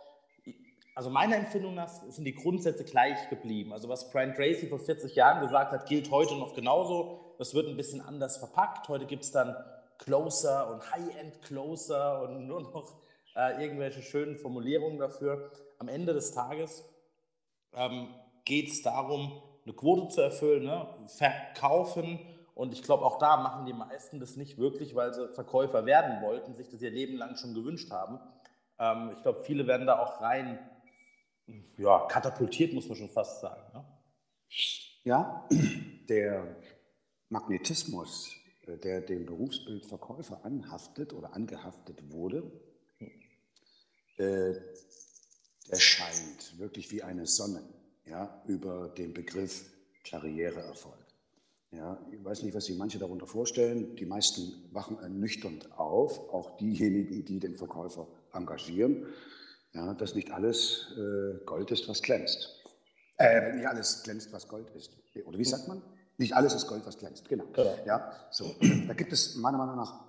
B: also meiner Empfindung nach sind die Grundsätze gleich geblieben. Also was Brian Tracy vor 40 Jahren gesagt hat, gilt heute noch genauso. Das wird ein bisschen anders verpackt. Heute gibt es dann Closer und High-End Closer und nur noch äh, irgendwelche schönen Formulierungen dafür. Am Ende des Tages ähm, geht es darum, eine Quote zu erfüllen, ne? verkaufen und ich glaube, auch da machen die meisten das nicht wirklich, weil sie Verkäufer werden wollten, sich das ihr Leben lang schon gewünscht haben. Ähm, ich glaube, viele werden da auch rein ja, katapultiert, muss man schon fast sagen. Ne?
C: Ja, der Magnetismus, äh, der dem Berufsbild Verkäufer anhaftet oder angehaftet wurde, äh, der scheint wirklich wie eine Sonne ja, über den Begriff Karriereerfolg. Ja, ich weiß nicht, was sich manche darunter vorstellen. Die meisten wachen ernüchternd auf, auch diejenigen, die den Verkäufer engagieren, ja, dass nicht alles äh, Gold ist, was glänzt. Äh, nicht alles glänzt, was Gold ist. Oder wie sagt man? Nicht alles ist Gold, was glänzt. Genau. Ja, so. Da gibt es meiner Meinung nach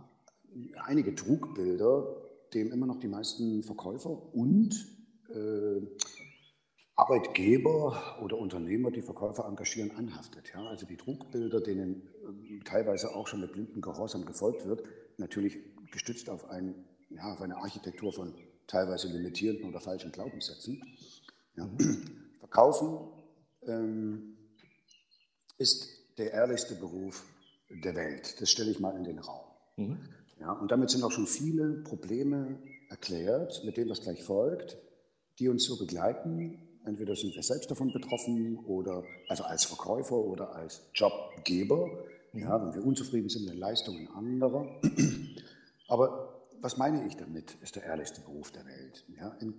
C: einige Trugbilder, dem immer noch die meisten Verkäufer und äh, Arbeitgeber oder Unternehmer, die Verkäufer engagieren, anhaftet. Ja? Also die Trugbilder, denen äh, teilweise auch schon mit blinden Gehorsam gefolgt wird, natürlich gestützt auf, ein, ja, auf eine Architektur von teilweise limitierenden oder falschen Glaubenssätzen. Ja? Verkaufen ähm, ist der ehrlichste Beruf der Welt. Das stelle ich mal in den Raum. Mhm. Ja, und damit sind auch schon viele Probleme erklärt, mit dem, was gleich folgt, die uns so begleiten Entweder sind wir selbst davon betroffen oder also als Verkäufer oder als Jobgeber. Ja, wenn wir unzufrieden sind mit den Leistungen anderer. Aber was meine ich damit, ist der ehrlichste Beruf der Welt. Ja, in,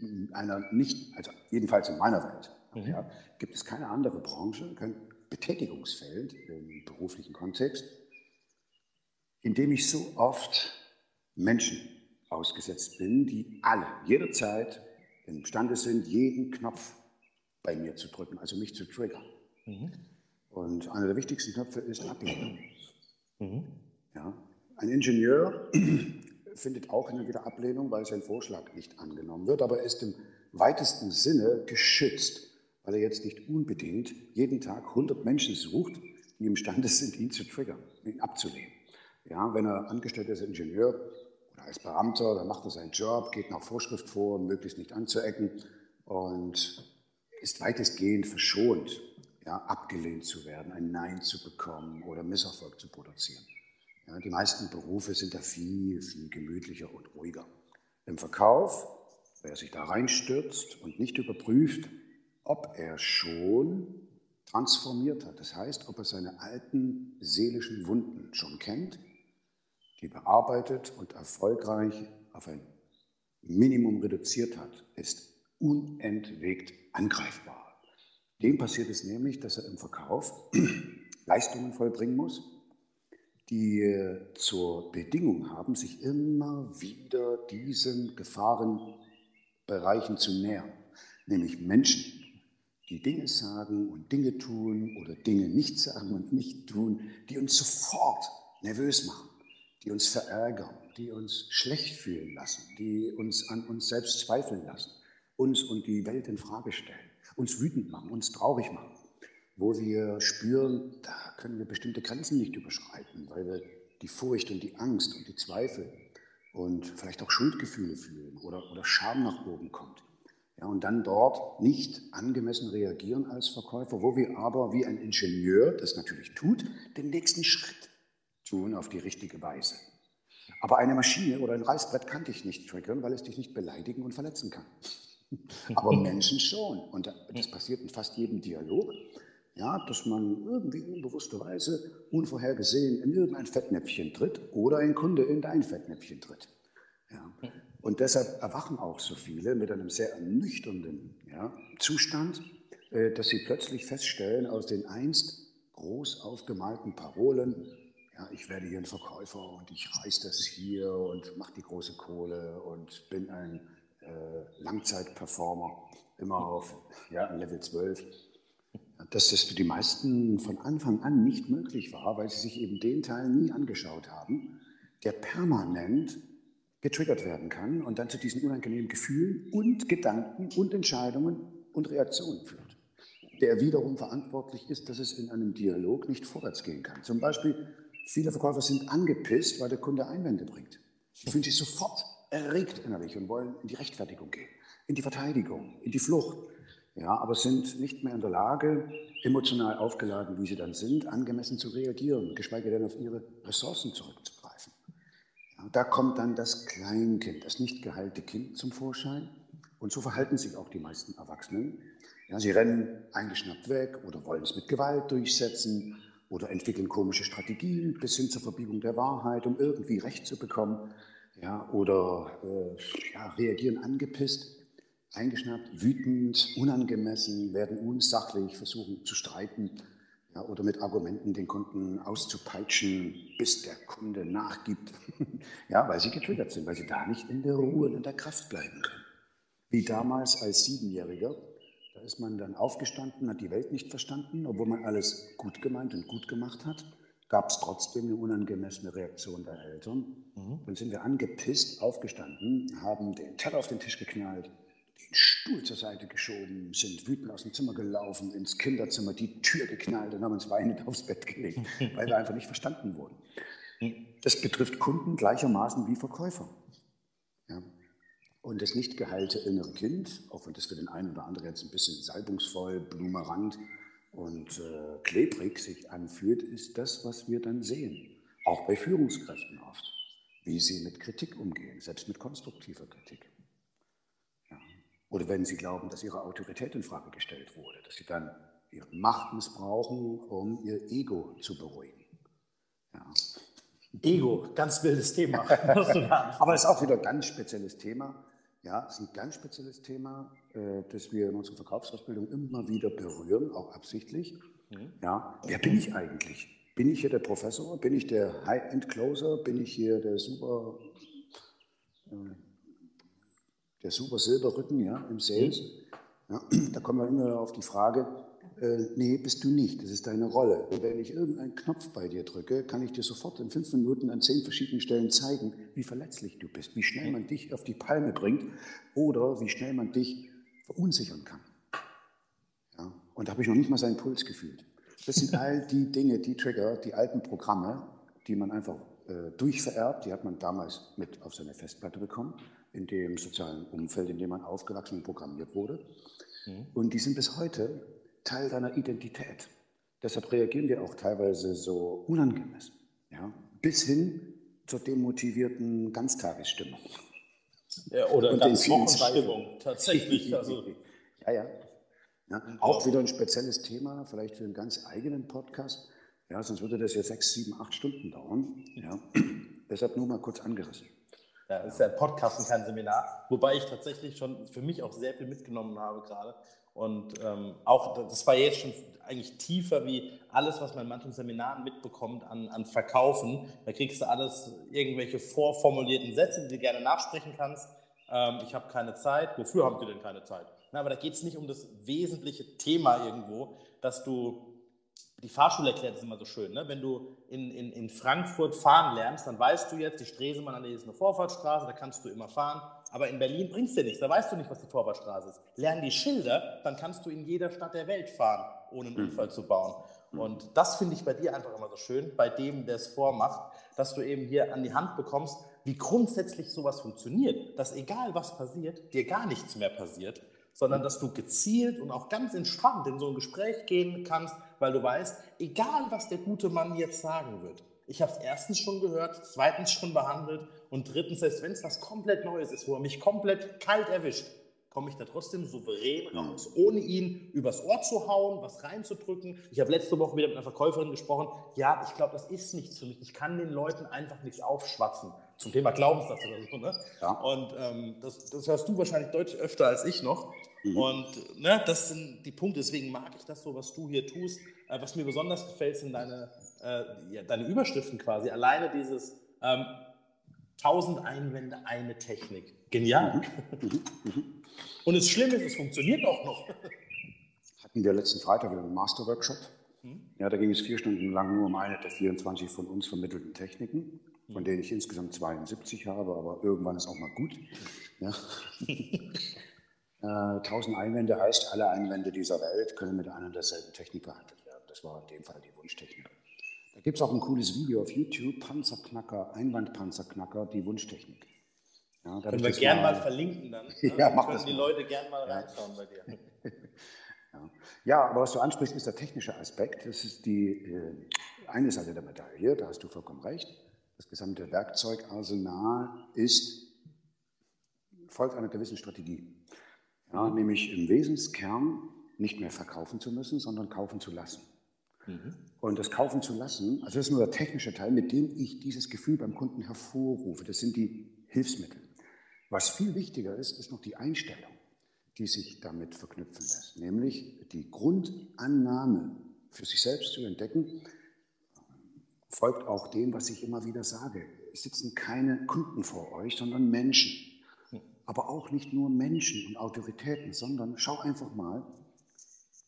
C: in einer nicht, also jedenfalls in meiner Welt, mhm. ja, gibt es keine andere Branche, kein Betätigungsfeld im beruflichen Kontext, in dem ich so oft Menschen ausgesetzt bin, die alle jederzeit imstande sind, jeden Knopf bei mir zu drücken, also mich zu triggern. Mhm. Und einer der wichtigsten Knöpfe ist Ablehnung. Mhm. Ja, ein Ingenieur findet auch und wieder Ablehnung, weil sein Vorschlag nicht angenommen wird, aber er ist im weitesten Sinne geschützt, weil er jetzt nicht unbedingt jeden Tag 100 Menschen sucht, die imstande sind, ihn zu triggern, ihn abzulehnen. Ja, wenn er angestellt ist Ingenieur als Beamter, dann macht er seinen Job, geht nach Vorschrift vor, möglichst nicht anzuecken und ist weitestgehend verschont, ja, abgelehnt zu werden, ein Nein zu bekommen oder Misserfolg zu produzieren. Ja, die meisten Berufe sind da viel, viel gemütlicher und ruhiger. Im Verkauf, wer sich da reinstürzt und nicht überprüft, ob er schon transformiert hat, das heißt, ob er seine alten seelischen Wunden schon kennt, die bearbeitet und erfolgreich auf ein Minimum reduziert hat, ist unentwegt angreifbar. Dem passiert es nämlich, dass er im Verkauf Leistungen vollbringen muss, die äh, zur Bedingung haben, sich immer wieder diesen Gefahrenbereichen zu nähern, nämlich Menschen, die Dinge sagen und Dinge tun oder Dinge nicht sagen und nicht tun, die uns sofort nervös machen, die uns verärgern, die uns schlecht fühlen lassen, die uns an uns selbst zweifeln lassen, uns und die Welt in Frage stellen, uns wütend machen, uns traurig machen wo wir spüren, da können wir bestimmte Grenzen nicht überschreiten, weil wir die Furcht und die Angst und die Zweifel und vielleicht auch Schuldgefühle fühlen oder, oder Scham nach oben kommt. Ja, und dann dort nicht angemessen reagieren als Verkäufer, wo wir aber wie ein Ingenieur das natürlich tut, den nächsten Schritt tun auf die richtige Weise. Aber eine Maschine oder ein Reißbrett kann dich nicht triggern, weil es dich nicht beleidigen und verletzen kann. Aber Menschen schon. Und das passiert in fast jedem Dialog ja, dass man irgendwie unbewussterweise unvorhergesehen in irgendein Fettnäpfchen tritt oder ein Kunde in dein Fettnäpfchen tritt. Ja. Und deshalb erwachen auch so viele mit einem sehr ernüchternden ja, Zustand, äh, dass sie plötzlich feststellen, aus den einst groß aufgemalten Parolen, ja, ich werde hier ein Verkäufer und ich reiß das hier und mache die große Kohle und bin ein äh, Langzeitperformer, immer auf ja, Level 12 dass das für die meisten von Anfang an nicht möglich war, weil sie sich eben den Teil nie angeschaut haben, der permanent getriggert werden kann und dann zu diesen unangenehmen Gefühlen und Gedanken und Entscheidungen und Reaktionen führt, der wiederum verantwortlich ist, dass es in einem Dialog nicht vorwärts gehen kann. Zum Beispiel, viele Verkäufer sind angepisst, weil der Kunde Einwände bringt. Sie fühlen sich sofort erregt innerlich und wollen in die Rechtfertigung gehen, in die Verteidigung, in die Flucht ja, aber sind nicht mehr in der Lage, emotional aufgeladen, wie sie dann sind, angemessen zu reagieren, geschweige denn auf ihre Ressourcen zurückzugreifen. Ja, da kommt dann das Kleinkind, das nicht geheilte Kind zum Vorschein. Und so verhalten sich auch die meisten Erwachsenen. Ja, sie rennen eingeschnappt weg oder wollen es mit Gewalt durchsetzen oder entwickeln komische Strategien bis hin zur Verbiegung der Wahrheit, um irgendwie Recht zu bekommen. Ja, oder äh, ja, reagieren angepisst eingeschnappt, wütend, unangemessen, werden unsachlich, versuchen zu streiten ja, oder mit Argumenten den Kunden auszupeitschen, bis der Kunde nachgibt, ja, weil sie getriggert sind, weil sie da nicht in der Ruhe und in der Kraft bleiben können. Wie damals als Siebenjähriger, da ist man dann aufgestanden, hat die Welt nicht verstanden, obwohl man alles gut gemeint und gut gemacht hat, gab es trotzdem eine unangemessene Reaktion der Eltern. Mhm. Dann sind wir angepisst aufgestanden, haben den Teller auf den Tisch geknallt, den Stuhl zur Seite geschoben, sind wütend aus dem Zimmer gelaufen, ins Kinderzimmer, die Tür geknallt und haben uns weinend aufs Bett gelegt, weil wir einfach nicht verstanden wurden. Das betrifft Kunden gleichermaßen wie Verkäufer. Ja. Und das nicht geheilte innere Kind, auch wenn das für den einen oder anderen jetzt ein bisschen salbungsvoll, blumerant und äh, klebrig sich anfühlt, ist das, was wir dann sehen. Auch bei Führungskräften oft, wie sie mit Kritik umgehen, selbst mit konstruktiver Kritik. Oder wenn sie glauben, dass ihre Autorität in Frage gestellt wurde, dass sie dann ihre Macht missbrauchen, um ihr Ego zu beruhigen.
B: Ja. Ego, ganz wildes Thema.
C: Aber es ist auch wieder ein ganz spezielles Thema. Ja, es ist ein ganz spezielles Thema, äh, das wir in unserer Verkaufsausbildung immer wieder berühren, auch absichtlich. Mhm. Ja, wer bin ich eigentlich? Bin ich hier der Professor? Bin ich der High-End-Closer? Bin ich hier der super, äh, der super Silberrücken ja, im Sales? Ja, da kommen wir immer auf die Frage, äh, nee, bist du nicht, das ist deine Rolle. Und wenn ich irgendeinen Knopf bei dir drücke, kann ich dir sofort in fünf Minuten an zehn verschiedenen Stellen zeigen, wie verletzlich du bist, wie schnell man dich auf die Palme bringt oder wie schnell man dich verunsichern kann. Ja? Und da habe ich noch nicht mal seinen Puls gefühlt. Das sind all die Dinge, die Trigger, die alten Programme, die man einfach äh, durchvererbt. Die hat man damals mit auf seine Festplatte bekommen, in dem sozialen Umfeld, in dem man aufgewachsen und programmiert wurde. Mhm. Und die sind bis heute Teil deiner Identität. Deshalb reagieren wir auch teilweise so unangemessen, ja? bis hin zur demotivierten Ganztagesstimmung.
B: Ja, oder ganz Wochenstimmung, tatsächlich.
C: Also. ja, ja. ja auch wieder ein spezielles Thema, vielleicht für einen ganz eigenen Podcast. Ja, sonst würde das ja sechs, sieben, acht Stunden dauern. Ja. Deshalb nur mal kurz angerissen.
B: Ja, das ist ja ein Podcast und kein Seminar. Wobei ich tatsächlich schon für mich auch sehr viel mitgenommen habe gerade. Und ähm, auch, das war jetzt schon eigentlich tiefer wie alles, was man in manchen Seminaren mitbekommt an, an Verkaufen. Da kriegst du alles, irgendwelche vorformulierten Sätze, die du gerne nachsprechen kannst. Ähm, ich habe keine Zeit. Wofür haben Sie denn keine Zeit? Na, aber da geht es nicht um das wesentliche Thema irgendwo, dass du die Fahrschule erklärt es immer so schön. Ne? Wenn du in, in, in Frankfurt fahren lernst, dann weißt du jetzt, die Stresemann ist eine Vorfahrtsstraße, da kannst du immer fahren. Aber in Berlin bringt es dir nichts, da weißt du nicht, was die Vorfahrtsstraße ist. Lern die Schilder, dann kannst du in jeder Stadt der Welt fahren, ohne einen mhm. Unfall zu bauen. Und das finde ich bei dir einfach immer so schön, bei dem, der es vormacht, dass du eben hier an die Hand bekommst, wie grundsätzlich sowas funktioniert. Dass egal was passiert, dir gar nichts mehr passiert, sondern dass du gezielt und auch ganz entspannt in so ein Gespräch gehen kannst, weil du weißt, egal was der gute Mann jetzt sagen wird, ich habe es erstens schon gehört, zweitens schon behandelt und drittens, selbst wenn es was komplett Neues ist, wo er mich komplett kalt erwischt, komme ich da trotzdem souverän raus, ohne ihn übers Ohr zu hauen, was reinzudrücken. Ich habe letzte Woche wieder mit einer Verkäuferin gesprochen. Ja, ich glaube, das ist nichts für mich. Ich kann den Leuten einfach nichts aufschwatzen. Zum Thema Glaubenssatz oder so. Ne? Ja. Und ähm, das, das hörst du wahrscheinlich deutlich öfter als ich noch. Mhm. Und ne, das sind die Punkte. Deswegen mag ich das so, was du hier tust. Äh, was mir besonders gefällt, sind deine, äh, ja, deine Überschriften quasi. Alleine dieses ähm, 1000 Einwände, eine Technik. Genial. Mhm. Mhm. mhm. Und das Schlimme ist, es funktioniert auch noch.
C: Hatten wir letzten Freitag wieder einen Master-Workshop. Hm? Ja, da ging es vier Stunden lang nur um eine der 24 von uns vermittelten Techniken, von denen ich insgesamt 72 habe, aber irgendwann ist auch mal gut. Ja. äh, 1000 Einwände heißt, alle Einwände dieser Welt können mit einer derselben Technik behandelt werden. Das war in dem Fall die Wunschtechnik. Da gibt es auch ein cooles Video auf YouTube, Panzerknacker, Einwandpanzerknacker, die Wunschtechnik.
B: Ja, Können wir gerne mal, mal, verlinken dann. Ne? Ja, mach das die mal. Leute gerne mal reinschauen bei dir.
C: ja. ja. aber was du ansprichst, ist der technische Aspekt. Das ist die äh, eine Seite der Medaille, da hast du vollkommen recht. Das gesamte Werkzeugarsenal ist, folgt einer gewissen Strategie. Ja, mhm. Nämlich im Wesenskern nicht mehr verkaufen zu müssen, sondern kaufen zu lassen. Mhm. Und das Kaufen zu lassen, also das ist nur der technische Teil, mit dem ich dieses Gefühl beim Kunden hervorrufe. Das sind die Hilfsmittel. Was viel wichtiger ist, ist noch die Einstellung, die sich damit verknüpfen lässt, nämlich die Grundannahme für sich selbst zu entdecken, folgt auch dem, was ich immer wieder sage. Es sitzen keine Kunden vor euch, sondern Menschen. Aber auch nicht nur Menschen und Autoritäten, sondern schau einfach mal,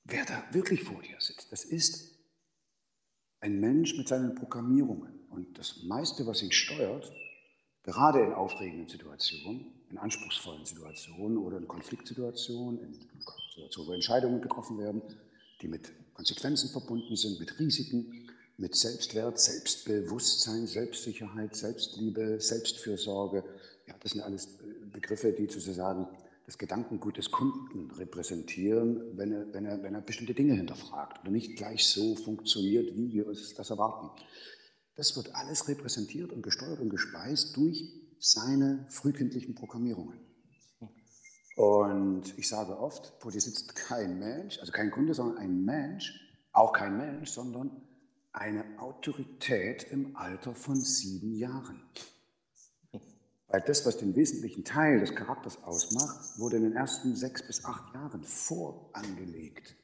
C: wer da wirklich vor dir sitzt. Das ist ein Mensch mit seinen Programmierungen. Und das meiste, was ihn steuert, Gerade in aufregenden Situationen, in anspruchsvollen Situationen oder in Konfliktsituationen, in Situationen, wo Entscheidungen getroffen werden, die mit Konsequenzen verbunden sind, mit Risiken, mit Selbstwert, Selbstbewusstsein, Selbstsicherheit, Selbstliebe, Selbstfürsorge. Ja, das sind alles äh, Begriffe, die sozusagen das Gedankengut des Kunden repräsentieren, wenn er, wenn er, wenn er bestimmte Dinge hinterfragt oder nicht gleich so funktioniert, wie wir uns das erwarten. Das wird alles repräsentiert und gesteuert und gespeist durch seine frühkindlichen Programmierungen. Und ich sage oft, vor dir sitzt kein Mensch, also kein Kunde, sondern ein Mensch, auch kein Mensch, sondern eine Autorität im Alter von sieben Jahren. Weil das, was den wesentlichen Teil des Charakters ausmacht, wurde in den ersten sechs bis acht Jahren vorangelegt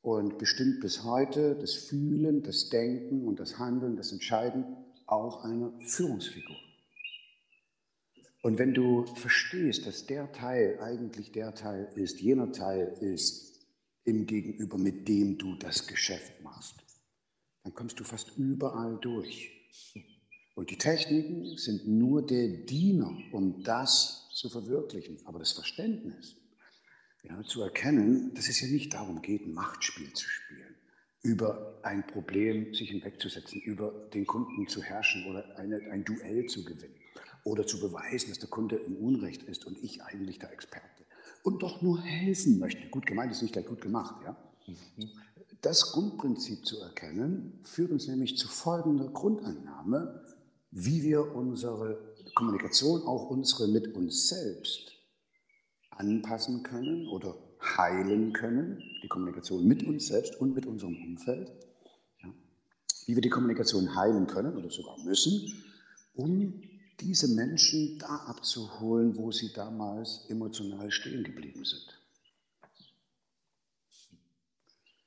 C: und bestimmt bis heute das Fühlen, das Denken und das Handeln, das Entscheiden auch einer Führungsfigur. Und wenn du verstehst, dass der Teil eigentlich der Teil ist, jener Teil ist im Gegenüber, mit dem du das Geschäft machst, dann kommst du fast überall durch. Und die Techniken sind nur der Diener, um das zu verwirklichen. Aber das Verständnis, ja, zu erkennen, dass es ja nicht darum geht, ein Machtspiel zu spielen, über ein Problem sich hinwegzusetzen, über den Kunden zu herrschen oder eine, ein Duell zu gewinnen oder zu beweisen, dass der Kunde im Unrecht ist und ich eigentlich der Experte und doch nur helfen möchte. Gut gemeint ist nicht gleich gut gemacht, ja. Mhm das Grundprinzip zu erkennen, führt uns nämlich zu folgender Grundannahme, wie wir unsere Kommunikation, auch unsere mit uns selbst, anpassen können oder heilen können, die Kommunikation mit uns selbst und mit unserem Umfeld, ja, wie wir die Kommunikation heilen können oder sogar müssen, um diese Menschen da abzuholen, wo sie damals emotional stehen geblieben sind.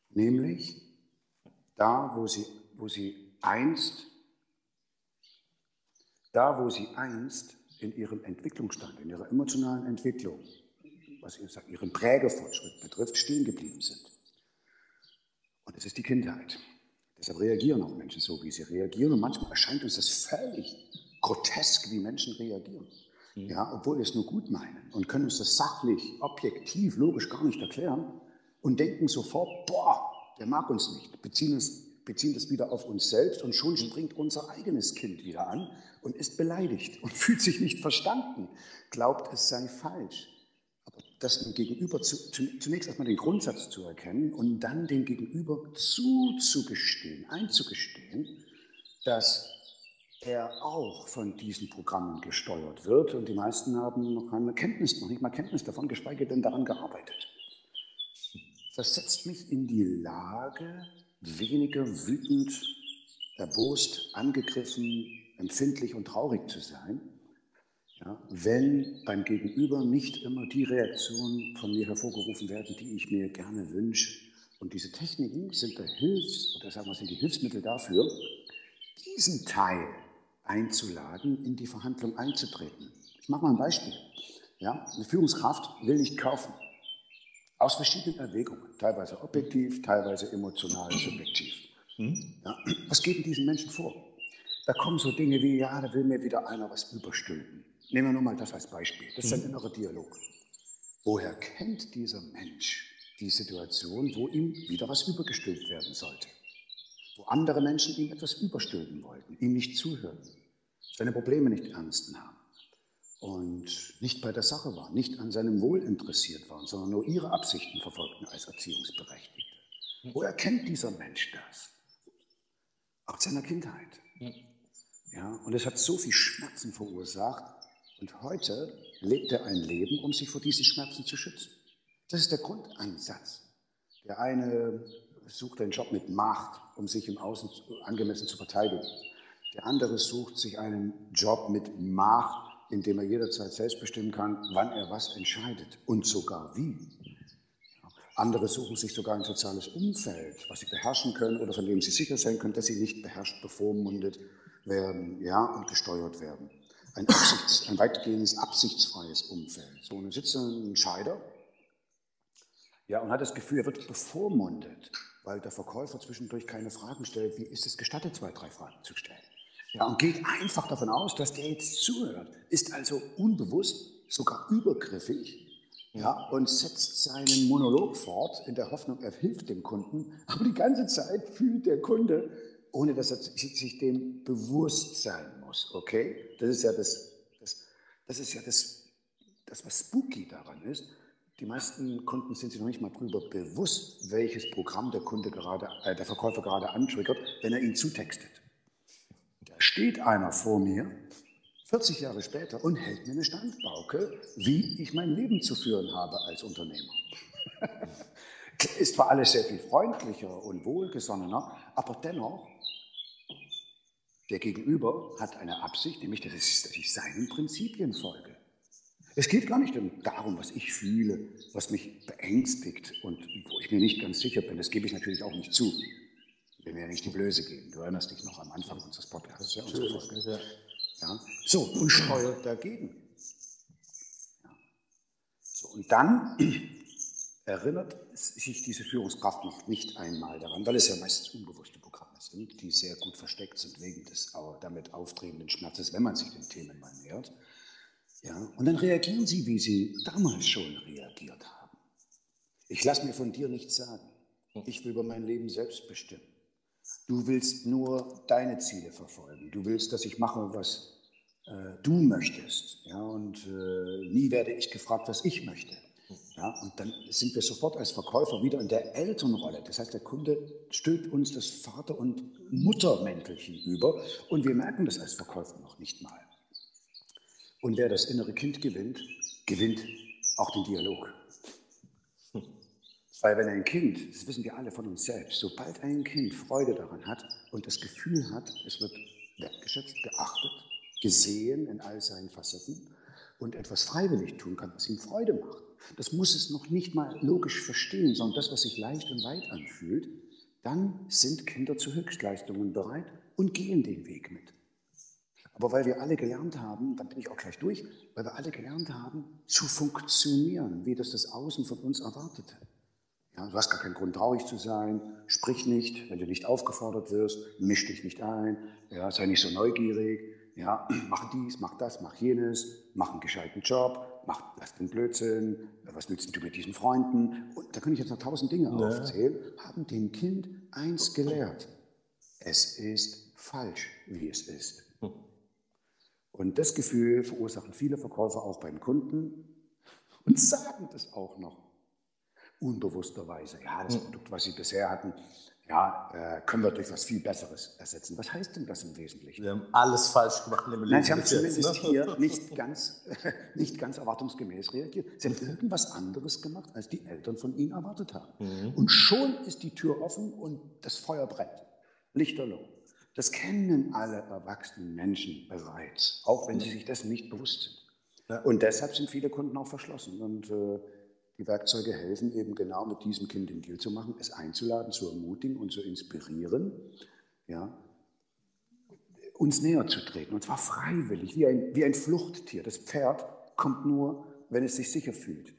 C: Nämlich da, wo sie, wo sie einst, da, wo sie einst in ihrem Entwicklungsstand, in ihrer emotionalen Entwicklung, was ihren Prägefortschritt betrifft, stehen geblieben sind. Und es ist die Kindheit. Deshalb reagieren auch Menschen so, wie sie reagieren. Und manchmal erscheint uns das völlig grotesk, wie Menschen reagieren. Mhm. Ja, obwohl wir es nur gut meinen und können uns das sachlich, objektiv, logisch gar nicht erklären und denken sofort, boah, der mag uns nicht, beziehen, es, beziehen das wieder auf uns selbst und schon springt unser eigenes Kind wieder an und ist beleidigt und fühlt sich nicht verstanden, glaubt, es sei falsch. Aber das dem Gegenüber zu, zunächst erstmal den Grundsatz zu erkennen und dann dem Gegenüber zuzugestehen, einzugestehen, dass er auch von diesen Programmen gesteuert wird und die meisten haben noch keine Kenntnis, noch nicht mal Kenntnis davon, geschweige denn daran gearbeitet versetzt mich in die Lage, weniger wütend, erbost, angegriffen, empfindlich und traurig zu sein, ja, wenn beim Gegenüber nicht immer die Reaktionen von mir hervorgerufen werden, die ich mir gerne wünsche. Und diese Techniken sind, der Hilfs, oder sagen wir, sind die Hilfsmittel dafür, diesen Teil einzuladen, in die Verhandlung einzutreten. Ich mache mal ein Beispiel. Ja, eine Führungskraft will nicht kaufen. Aus verschiedenen Erwägungen, teilweise objektiv, teilweise emotional, subjektiv. Hm? Ja, was geht in diesen Menschen vor? Da kommen so Dinge wie, ja, da will mir wieder einer was überstülpen. Nehmen wir nur mal das als Beispiel. Das ist ein hm? innerer Dialog. Woher kennt dieser Mensch die Situation, wo ihm wieder was übergestülpt werden sollte? Wo andere Menschen ihm etwas überstülpen wollten, ihm nicht zuhören, seine Probleme nicht ernst nahmen und nicht bei der Sache waren, nicht an seinem Wohl interessiert waren, sondern nur ihre Absichten verfolgten als Erziehungsberechtigte. Wo erkennt dieser Mensch das? Aus seiner Kindheit. Ja, und es hat so viel Schmerzen verursacht. Und heute lebt er ein Leben, um sich vor diesen Schmerzen zu schützen. Das ist der Grundansatz. Der eine sucht einen Job mit Macht, um sich im Außen angemessen zu verteidigen. Der andere sucht sich einen Job mit Macht, indem er jederzeit selbst bestimmen kann, wann er was entscheidet und sogar wie. Andere suchen sich sogar ein soziales Umfeld, was sie beherrschen können oder von dem sie sicher sein können, dass sie nicht beherrscht, bevormundet werden ja, und gesteuert werden. Ein, Absichts-, ein weitgehendes absichtsfreies Umfeld. So, und dann sitzt ein Entscheider ja, und hat das Gefühl, er wird bevormundet, weil der Verkäufer zwischendurch keine Fragen stellt, wie ist es gestattet, zwei, drei Fragen zu stellen. Ja, und geht einfach davon aus, dass der jetzt zuhört, ist also unbewusst, sogar übergriffig ja, und setzt seinen Monolog fort in der Hoffnung, er hilft dem Kunden. Aber die ganze Zeit fühlt der Kunde, ohne dass er sich dem bewusst sein muss. Okay? Das ist ja das, das, das, ist ja das, das, was spooky daran ist. Die meisten Kunden sind sich noch nicht mal darüber bewusst, welches Programm der Kunde gerade, äh, der Verkäufer gerade antriggert, wenn er ihn zutextet steht einer vor mir, 40 Jahre später und hält mir eine Standbauke, wie ich mein Leben zu führen habe als Unternehmer. Ist zwar alles sehr viel freundlicher und wohlgesonnener, aber dennoch, der Gegenüber hat eine Absicht, nämlich dass ich seinen Prinzipien folge. Es geht gar nicht darum, was ich fühle, was mich beängstigt und wo ich mir nicht ganz sicher bin. Das gebe ich natürlich auch nicht zu. Ich will mir ja nicht die Blöße geben. Du erinnerst dich noch am Anfang unseres Podcasts. Ja, unsere Folge. Ja. So, und steuert dagegen. Ja. So, und dann erinnert sich diese Führungskraft noch nicht einmal daran, weil es ja meistens unbewusste Programme sind, die sehr gut versteckt sind wegen des damit auftretenden Schmerzes, wenn man sich den Themen mal nähert. Ja, und dann reagieren sie, wie sie damals schon reagiert haben. Ich lasse mir von dir nichts sagen. Ich will über mein Leben selbst bestimmen. Du willst nur deine Ziele verfolgen. Du willst, dass ich mache, was äh, du möchtest. Ja, und äh, nie werde ich gefragt, was ich möchte. Ja, und dann sind wir sofort als Verkäufer wieder in der Elternrolle. Das heißt, der Kunde stülpt uns das Vater- und Muttermäntelchen über und wir merken das als Verkäufer noch nicht mal. Und wer das innere Kind gewinnt, gewinnt auch den Dialog. Weil wenn ein Kind, das wissen wir alle von uns selbst, sobald ein Kind Freude daran hat und das Gefühl hat, es wird wertgeschätzt, geachtet, gesehen in all seinen Facetten und etwas freiwillig tun kann, was ihm Freude macht, das muss es noch nicht mal logisch verstehen, sondern das, was sich leicht und weit anfühlt, dann sind Kinder zu Höchstleistungen bereit und gehen den Weg mit. Aber weil wir alle gelernt haben, dann bin ich auch gleich durch, weil wir alle gelernt haben, zu funktionieren, wie das das Außen von uns erwartete. Ja, du hast gar keinen Grund, traurig zu sein, sprich nicht, wenn du nicht aufgefordert wirst, misch dich nicht ein, ja, sei nicht so neugierig, ja, mach dies, mach das, mach jenes, mach einen gescheiten Job, mach, lass den Blödsinn, was nützt du mit diesen Freunden? Und da kann ich jetzt noch tausend Dinge ja. aufzählen, haben dem Kind eins gelehrt. Es ist falsch, wie es ist. Und das Gefühl verursachen viele Verkäufer auch beim Kunden und sagen das auch noch unbewussterweise. Ja, das hm. Produkt, was sie bisher hatten, ja, äh, können wir durch was viel Besseres ersetzen. Was heißt denn das im Wesentlichen?
B: Wir haben alles falsch gemacht in dem
C: Leben. Nein, Sie haben zumindest jetzt, ne? hier nicht ganz, nicht ganz erwartungsgemäß reagiert. Sie haben irgendwas anderes gemacht, als die Eltern von Ihnen erwartet haben. Mhm. Und schon ist die Tür offen und das Feuer brennt. Lichterloh. Das kennen alle erwachsenen Menschen bereits, auch wenn sie sich dessen nicht bewusst sind. Ja. Und deshalb sind viele Kunden auch verschlossen. Und äh, die Werkzeuge helfen eben genau mit diesem Kind den Deal zu machen, es einzuladen, zu ermutigen und zu inspirieren, ja, uns näher zu treten. Und zwar freiwillig, wie ein, wie ein Fluchttier. Das Pferd kommt nur, wenn es sich sicher fühlt.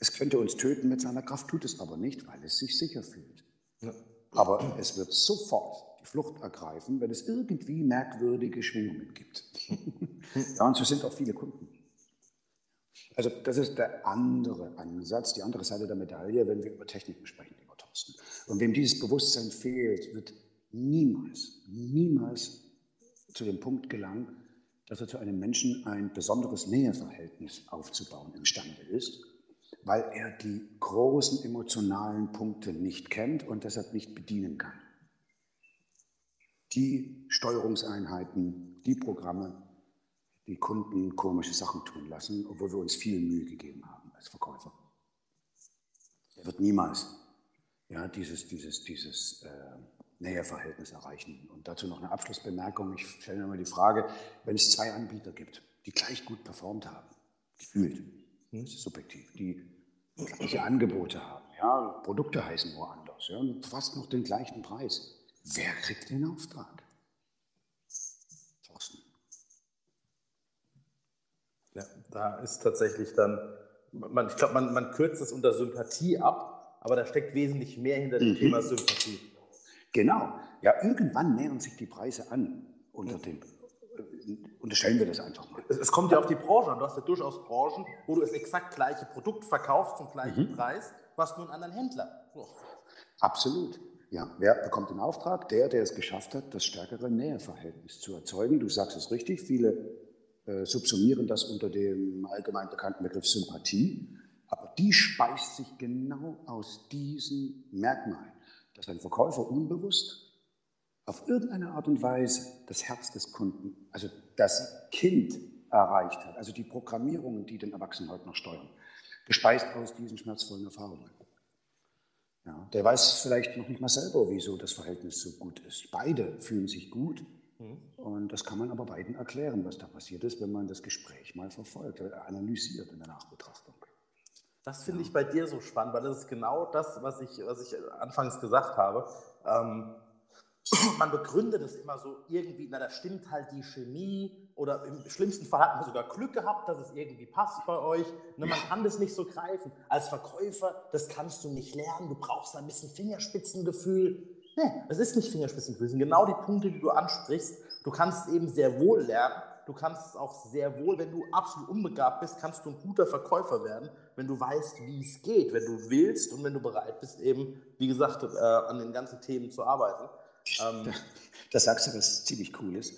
C: Es könnte uns töten mit seiner Kraft, tut es aber nicht, weil es sich sicher fühlt. Ja. Aber es wird sofort Flucht ergreifen, wenn es irgendwie merkwürdige Schwingungen gibt. ja, und so sind auch viele Kunden. Also das ist der andere Ansatz, die andere Seite der Medaille, wenn wir über Techniken sprechen, lieber Thorsten. Und wem dieses Bewusstsein fehlt, wird niemals, niemals zu dem Punkt gelangen, dass er zu einem Menschen ein besonderes Näheverhältnis aufzubauen imstande ist, weil er die großen emotionalen Punkte nicht kennt und deshalb nicht bedienen kann die Steuerungseinheiten, die Programme, die Kunden komische Sachen tun lassen, obwohl wir uns viel Mühe gegeben haben als Verkäufer. Er wird niemals ja, dieses, dieses, dieses äh, Näheverhältnis erreichen. Und dazu noch eine Abschlussbemerkung. Ich stelle mir mal die Frage, wenn es zwei Anbieter gibt, die gleich gut performt haben, gefühlt, hm? das ist subjektiv, die gleiche Angebote haben, ja, Produkte heißen nur anders, ja, und fast noch den gleichen Preis. Wer kriegt den Auftrag?
B: Ja, da ist tatsächlich dann, man, ich glaube, man, man kürzt es unter Sympathie ab, aber da steckt wesentlich mehr hinter dem mhm. Thema Sympathie.
C: Genau. Ja, irgendwann nähern sich die Preise an unter dem. Unterstellen wir das einfach mal.
B: Es, kommt ja auf die Branche an. Du hast ja durchaus Branchen, wo du das exakt gleiche Produkt verkaufst zum gleichen mhm. Preis, was nur einen anderen Händler. Oh.
C: Absolut. Ja, wer bekommt den Auftrag? Der, der es geschafft hat, das stärkere Näheverhältnis zu erzeugen. Du sagst es richtig, viele äh, subsumieren das unter dem allgemein bekannten Begriff Sympathie. Aber die speist sich genau aus diesen Merkmalen, dass ein Verkäufer unbewusst auf irgendeine Art und Weise das Herz des Kunden, also das Kind erreicht hat, also die Programmierungen, die den Erwachsenen heute noch steuern, gespeist aus diesen schmerzvollen Erfahrungen. Ja, der weiß vielleicht noch nicht mal selber, wieso das Verhältnis so gut ist. Beide fühlen sich gut mhm. und das kann man aber beiden erklären, was da passiert ist, wenn man das Gespräch mal verfolgt, analysiert in der Nachbetrachtung.
B: Das finde ja. ich bei dir so spannend, weil das ist genau das, was ich, was ich anfangs gesagt habe. Ähm, man begründet es immer so irgendwie, na, da stimmt halt die Chemie oder im schlimmsten Fall hat man sogar Glück gehabt, dass es irgendwie passt bei euch. Ne, man kann das nicht so greifen. Als Verkäufer, das kannst du nicht lernen. Du brauchst ein bisschen Fingerspitzengefühl. Nee, es ist nicht Fingerspitzengefühl. Genau die Punkte, die du ansprichst. Du kannst es eben sehr wohl lernen. Du kannst es auch sehr wohl, wenn du absolut unbegabt bist, kannst du ein guter Verkäufer werden, wenn du weißt, wie es geht, wenn du willst und wenn du bereit bist, eben, wie gesagt, äh, an den ganzen Themen zu arbeiten.
C: Ähm, da sagst du was ziemlich Cooles.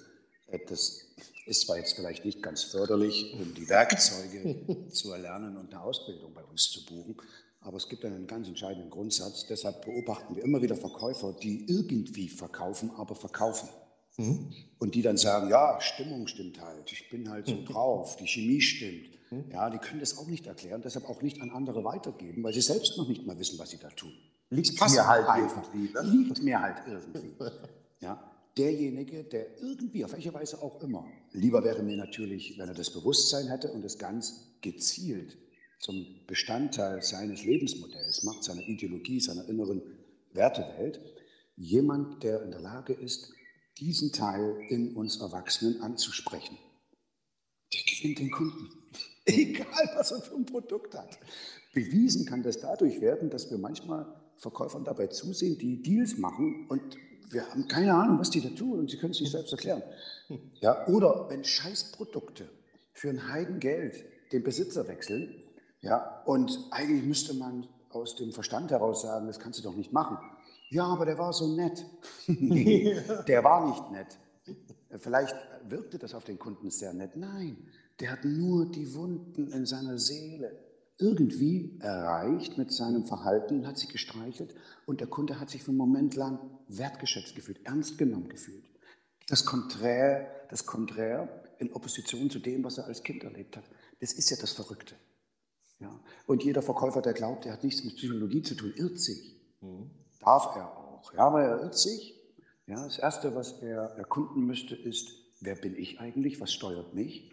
C: Äh, das ist zwar jetzt vielleicht nicht ganz förderlich, um die Werkzeuge zu erlernen und eine Ausbildung bei uns zu buchen, aber es gibt einen ganz entscheidenden Grundsatz. Deshalb beobachten wir immer wieder Verkäufer, die irgendwie verkaufen, aber verkaufen. Mhm. Und die dann sagen, ja, Stimmung stimmt halt, ich bin halt so mhm. drauf, die Chemie stimmt. Mhm. Ja, die können das auch nicht erklären, deshalb auch nicht an andere weitergeben, weil sie selbst noch nicht mal wissen, was sie da tun.
B: Liegt mir halt einfach. irgendwie.
C: Ne? Liegt mir halt irgendwie. Ja, derjenige, der irgendwie, auf welche Weise auch immer, lieber wäre mir natürlich, wenn er das Bewusstsein hätte und es ganz gezielt zum Bestandteil seines Lebensmodells macht, seiner Ideologie, seiner inneren Wertewelt, jemand, der in der Lage ist, diesen Teil in uns Erwachsenen anzusprechen. Der gewinnt den Kunden. Egal, was er für ein Produkt hat. Bewiesen kann das dadurch werden, dass wir manchmal Verkäufern dabei zusehen, die Deals machen und wir haben keine Ahnung, was die da tun und sie können es sich selbst erklären. Ja, oder wenn Scheißprodukte für ein Heidengeld den Besitzer wechseln, ja, und eigentlich müsste man aus dem Verstand heraus sagen, das kannst du doch nicht machen. Ja, aber der war so nett. nee, der war nicht nett. Vielleicht wirkte das auf den Kunden sehr nett. Nein, der hat nur die Wunden in seiner Seele irgendwie erreicht mit seinem Verhalten, hat sich gestreichelt und der Kunde hat sich für einen Moment lang wertgeschätzt gefühlt, ernst genommen gefühlt. Das Konträr, das Konträr in Opposition zu dem, was er als Kind erlebt hat. Das ist ja das Verrückte. Ja. Und jeder Verkäufer, der glaubt, er hat nichts mit Psychologie zu tun, irrt sich. Mhm. Darf er auch. Ja, aber er irrt sich. Ja, das Erste, was er erkunden müsste, ist, wer bin ich eigentlich? Was steuert mich?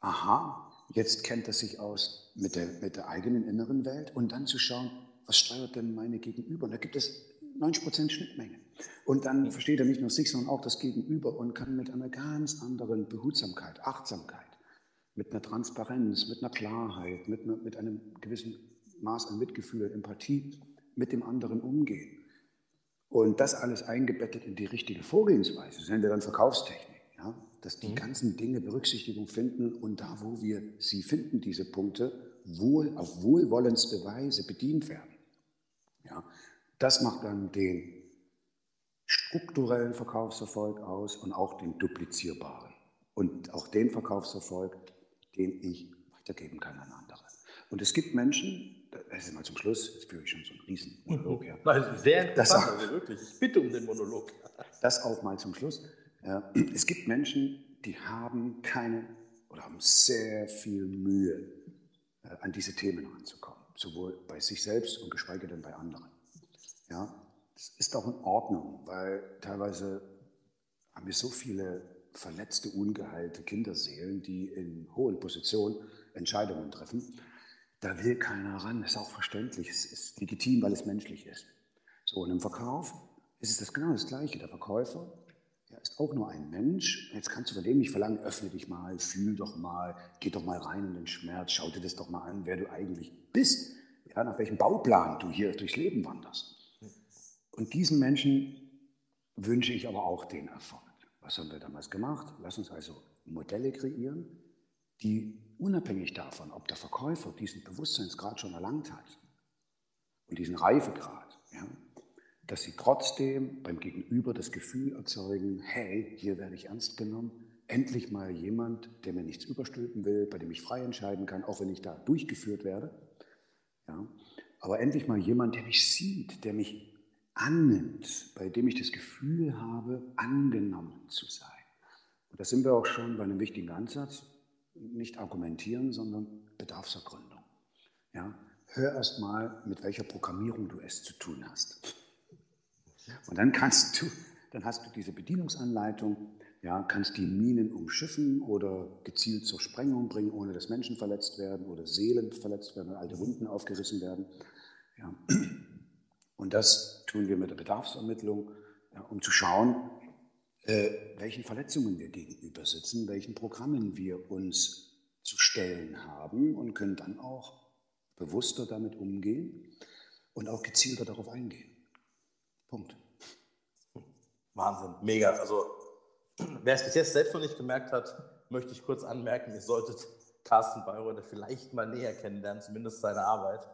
C: Aha, jetzt kennt er sich aus mit der, mit der eigenen inneren Welt und dann zu schauen, was steuert denn meine Gegenüber? Und da gibt es 90% Schnittmenge. Und dann versteht er nicht nur sich, sondern auch das Gegenüber und kann mit einer ganz anderen Behutsamkeit, Achtsamkeit, mit einer Transparenz, mit einer Klarheit, mit, einer, mit einem gewissen Maß an Mitgefühl, Empathie mit dem anderen umgehen. Und das alles eingebettet in die richtige Vorgehensweise, das nennen wir dann Verkaufstechnik. Ja? dass die mhm. ganzen Dinge Berücksichtigung finden und da, wo wir sie finden, diese Punkte, wohl, auf wohlwollendste Weise bedient werden. Ja, das macht dann den strukturellen Verkaufserfolg aus und auch den duplizierbaren. Und auch den Verkaufserfolg, den ich weitergeben kann an andere. Und es gibt Menschen, das ist mal zum Schluss, jetzt führe ich schon so einen riesen Monolog her.
B: Ja. Sehr interessant, also wirklich. Ich bitte um den Monolog.
C: Das auch mal zum Schluss. Es gibt Menschen, die haben keine oder haben sehr viel Mühe, äh, an diese Themen ranzukommen, sowohl bei sich selbst und geschweige denn bei anderen. Ja, das ist auch in Ordnung, weil teilweise haben wir so viele verletzte, ungeheilte Kinderseelen, die in hohen Positionen Entscheidungen treffen. Da will keiner ran, das ist auch verständlich, es ist legitim, weil es menschlich ist. So, und im Verkauf ist es das genau das Gleiche. Der Verkäufer er ist auch nur ein Mensch. Jetzt kannst du von dem nicht verlangen, öffne dich mal, fühl doch mal, geh doch mal rein in den Schmerz, schau dir das doch mal an, wer du eigentlich bist, ja, nach welchem Bauplan du hier durchs Leben wanderst. Und diesen Menschen wünsche ich aber auch den Erfolg. Was haben wir damals gemacht? Lass uns also Modelle kreieren, die unabhängig davon, ob der Verkäufer diesen Bewusstseinsgrad schon erlangt hat und diesen Reifegrad, ja, dass sie trotzdem beim Gegenüber das Gefühl erzeugen, hey, hier werde ich ernst genommen, endlich mal jemand, der mir nichts überstülpen will, bei dem ich frei entscheiden kann, auch wenn ich da durchgeführt werde. Ja, aber endlich mal jemand, der mich sieht, der mich annimmt, bei dem ich das Gefühl habe, angenommen zu sein. Und da sind wir auch schon bei einem wichtigen Ansatz, nicht argumentieren, sondern Bedarfsergründung. Ja? Hör erst mal, mit welcher Programmierung du es zu tun hast. Und dann kannst du, dann hast du diese Bedienungsanleitung, ja, kannst die Minen umschiffen oder gezielt zur Sprengung bringen, ohne dass Menschen verletzt werden oder Seelen verletzt werden oder alte Wunden aufgerissen werden. Ja. Und das tun wir mit der Bedarfsermittlung, um zu schauen, äh, welchen Verletzungen wir gegenüber sitzen, welchen Programmen wir uns zu stellen haben und können dann auch bewusster damit umgehen und auch gezielter darauf eingehen. Punkt.
B: Wahnsinn, mega. Also, wer es bis jetzt selbst noch nicht gemerkt hat, möchte ich kurz anmerken, ihr solltet Carsten Bayreuth vielleicht mal näher kennenlernen, zumindest seine Arbeit.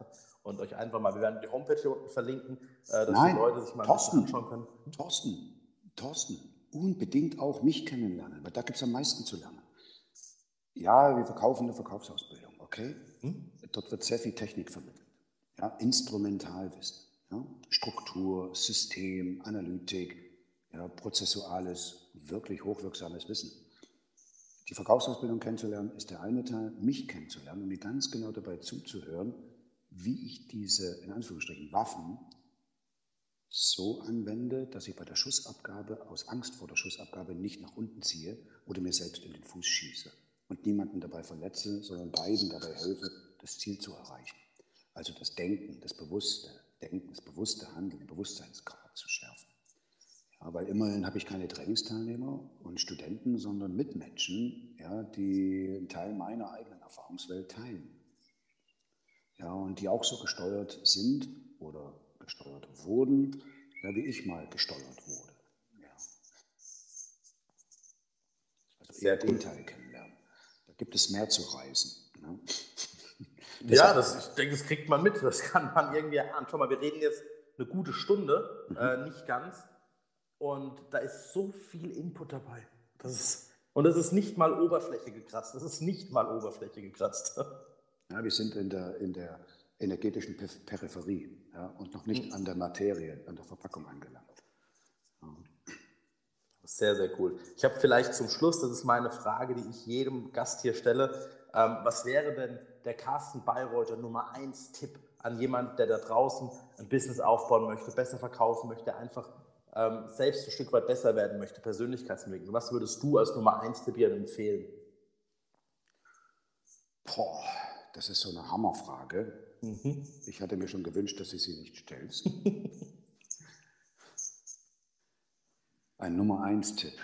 B: Und euch einfach mal, wir werden die Homepage hier unten verlinken, äh, dass
C: Nein,
B: die Leute sich mal
C: Thorsten,
B: anschauen können.
C: Thorsten, Thorsten, unbedingt auch mich kennenlernen, weil da gibt es am meisten zu lernen. Ja, wir verkaufen eine Verkaufsausbildung, okay? Hm? Dort wird sehr viel Technik vermittelt. Ja, Instrumentalwissen, ja? Struktur, System, Analytik, ja, prozessuales, wirklich hochwirksames Wissen. Die Verkaufsausbildung kennenzulernen ist der eine Teil, mich kennenzulernen und mir ganz genau dabei zuzuhören, wie ich diese, in Anführungsstrichen, Waffen so anwende, dass ich bei der Schussabgabe aus Angst vor der Schussabgabe nicht nach unten ziehe oder mir selbst in den Fuß schieße und niemanden dabei verletze, sondern beiden dabei helfe, das Ziel zu erreichen. Also das Denken, das bewusste Denken, das bewusste Handeln, Bewusstseinsgrad zu schärfen. Ja, weil immerhin habe ich keine Trainingsteilnehmer und Studenten, sondern Mitmenschen, ja, die einen Teil meiner eigenen Erfahrungswelt teilen. Ja, und die auch so gesteuert sind oder gesteuert wurden, ja, wie ich mal gesteuert wurde. Ja. Also
B: Sehr
C: eher den. Teil kennenlernen. Da gibt es mehr zu reisen. Ne?
B: Ja, das, ich denke, das kriegt man mit. Das kann man irgendwie erahnen. Schau mal, wir reden jetzt eine gute Stunde,
C: Mhm.
B: äh, nicht ganz. Und da ist so viel Input dabei. Das ist, und das ist nicht mal Oberfläche gekratzt. Das ist nicht mal Oberfläche gekratzt.
C: Ja, wir sind in der, in der energetischen Per- Peripherie ja, und noch nicht an der Materie, an der Verpackung angelangt.
B: Sehr, sehr cool. Ich habe vielleicht zum Schluss, das ist meine Frage, die ich jedem Gast hier stelle. Ähm, was wäre denn der Carsten Bayreuther Nummer 1 Tipp an jemanden, der da draußen ein Business aufbauen möchte, besser verkaufen möchte, einfach ähm, selbst ein Stück weit besser werden möchte, Persönlichkeitsentwicklung? Was würdest du als Nummer 1 Tipp hier empfehlen?
C: Boah, das ist so eine Hammerfrage. Ich hatte mir schon gewünscht, dass du sie nicht stellst. Ein Nummer eins Tipp.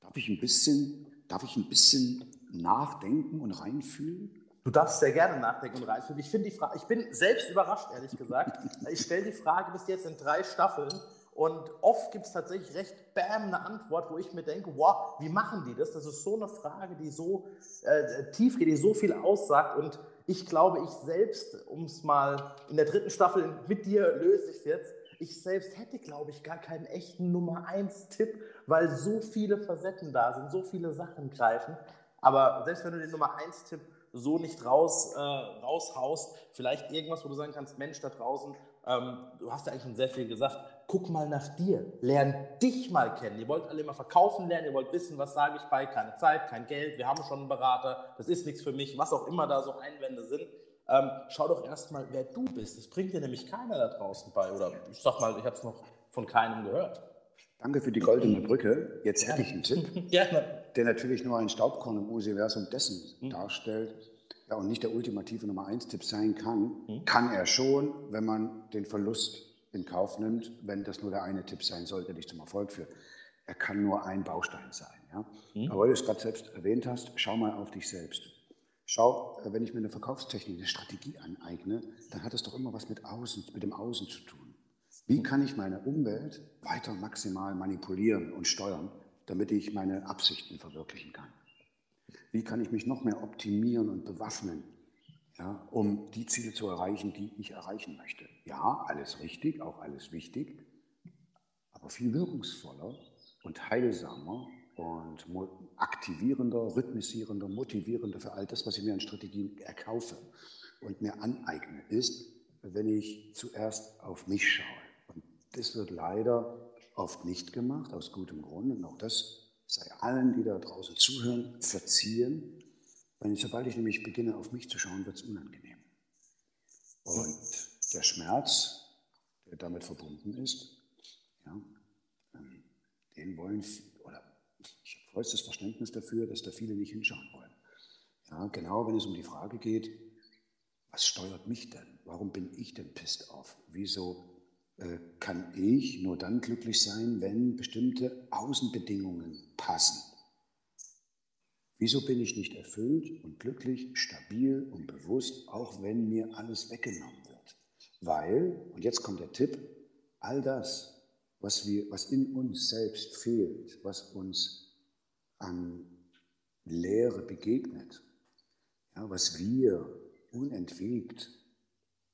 C: Darf ich ein bisschen, darf ich ein bisschen nachdenken und reinfühlen?
B: Du darfst sehr gerne nachdenken und reinfühlen. Ich finde die Frage, ich bin selbst überrascht, ehrlich gesagt. Ich stelle die Frage bis jetzt in drei Staffeln und oft gibt es tatsächlich recht bam eine Antwort, wo ich mir denke, wow, wie machen die das? Das ist so eine Frage, die so äh, tief geht, die so viel aussagt und ich glaube, ich selbst, um es mal in der dritten Staffel mit dir löse ich es jetzt, ich selbst hätte, glaube ich, gar keinen echten Nummer 1 Tipp, weil so viele Facetten da sind, so viele Sachen greifen. Aber selbst wenn du den Nummer 1 Tipp so nicht raus, äh, raushaust, vielleicht irgendwas, wo du sagen kannst, Mensch, da draußen, ähm, du hast ja eigentlich schon sehr viel gesagt, guck mal nach dir, lern dich mal kennen. Ihr wollt alle immer verkaufen lernen, ihr wollt wissen, was sage ich bei, keine Zeit, kein Geld, wir haben schon einen Berater, das ist nichts für mich, was auch immer da so Einwände sind. Ähm, schau doch erstmal, wer du bist. Das bringt dir nämlich keiner da draußen bei. Oder ich sag mal, ich habe es noch von keinem gehört.
C: Danke für die goldene Brücke. Jetzt hätte ich einen Tipp,
B: Gerne.
C: der natürlich nur ein Staubkorn im Universum dessen darstellt ja, und nicht der ultimative Nummer eins Tipp sein kann. Kann er schon, wenn man den Verlust in Kauf nimmt, wenn das nur der eine Tipp sein sollte, der dich zum Erfolg führt. Er kann nur ein Baustein sein. Ja? Aber weil du es gerade selbst erwähnt hast, schau mal auf dich selbst. Schau, äh, wenn ich mir eine Verkaufstechnik, eine Strategie aneigne, dann hat es doch immer was mit Außen, mit dem Außen zu tun. Wie kann ich meine Umwelt weiter maximal manipulieren und steuern, damit ich meine Absichten verwirklichen kann? Wie kann ich mich noch mehr optimieren und bewaffnen, ja, um die Ziele zu erreichen, die ich erreichen möchte? Ja, alles richtig, auch alles wichtig, aber viel wirkungsvoller und heilsamer und aktivierender, rhythmisierender, motivierender für all das, was ich mir an Strategien erkaufe und mir aneigne, ist, wenn ich zuerst auf mich schaue das wird leider oft nicht gemacht, aus gutem Grund. Und auch das sei allen, die da draußen zuhören, verziehen. Weil sobald ich nämlich beginne, auf mich zu schauen, wird es unangenehm. Und der Schmerz, der damit verbunden ist, ja, ähm, den wollen, oder ich habe vollstes Verständnis dafür, dass da viele nicht hinschauen wollen. Ja, genau, wenn es um die Frage geht, was steuert mich denn? Warum bin ich denn pisst auf? Wieso kann ich nur dann glücklich sein, wenn bestimmte Außenbedingungen passen? Wieso bin ich nicht erfüllt und glücklich, stabil und bewusst, auch wenn mir alles weggenommen wird? Weil, und jetzt kommt der Tipp, all das, was, wir, was in uns selbst fehlt, was uns an Lehre begegnet, ja, was wir unentwegt